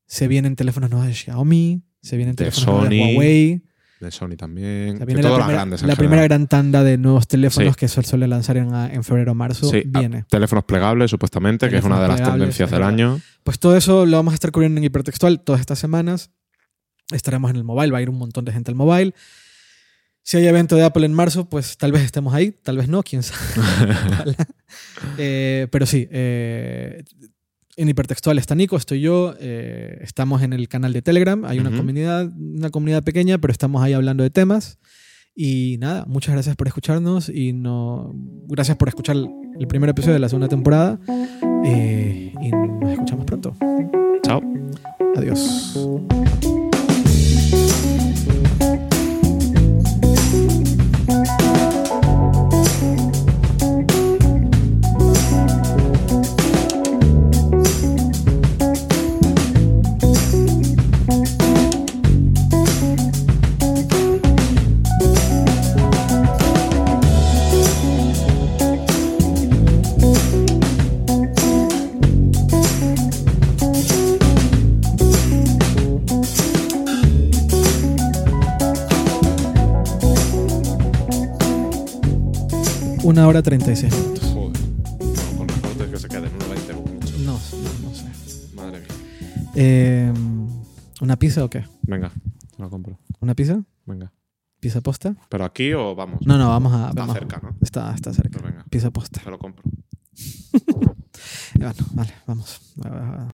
se vienen teléfonos nuevos de Xiaomi, se vienen De teléfonos nuevos de Sony, Huawei. De Sony también. O sea, de la primera, grandes. la primera gran tanda de nuevos teléfonos Sí. que se suele lanzar en, en febrero o marzo. Sí, ah, viene. teléfonos plegables, supuestamente, que es una de las tendencias del año. Pues todo eso lo vamos a estar cubriendo en hipertextual todas estas semanas. Estaremos en el mobile, va a ir un montón de gente al mobile. Si hay evento de Apple en marzo, pues tal vez estemos ahí, tal vez no, quién sabe. Eh, pero sí, eh, en hipertextual está Nico, estoy yo, eh, estamos en el canal de Telegram, hay una comunidad, una comunidad pequeña, pero estamos ahí hablando de temas. Y nada, muchas gracias por escucharnos y no, gracias por escuchar el primer episodio de la segunda temporada. Eh, y nos escuchamos pronto. Chao. Adiós. Una hora 36 minutos. Joder. Con recortes que se queden 1.20 como mucho. No, no, no sé. Madre mía. Eh, ¿Una pizza o qué? Venga, lo compro. ¿Una pizza? Venga. ¿Pizza posta? ¿Pero aquí o vamos? No, no, vamos a. Está vamos- cerca, ¿no? Está, está cerca. Pues venga, Pizza posta. te lo compro. Bueno, vale, vamos.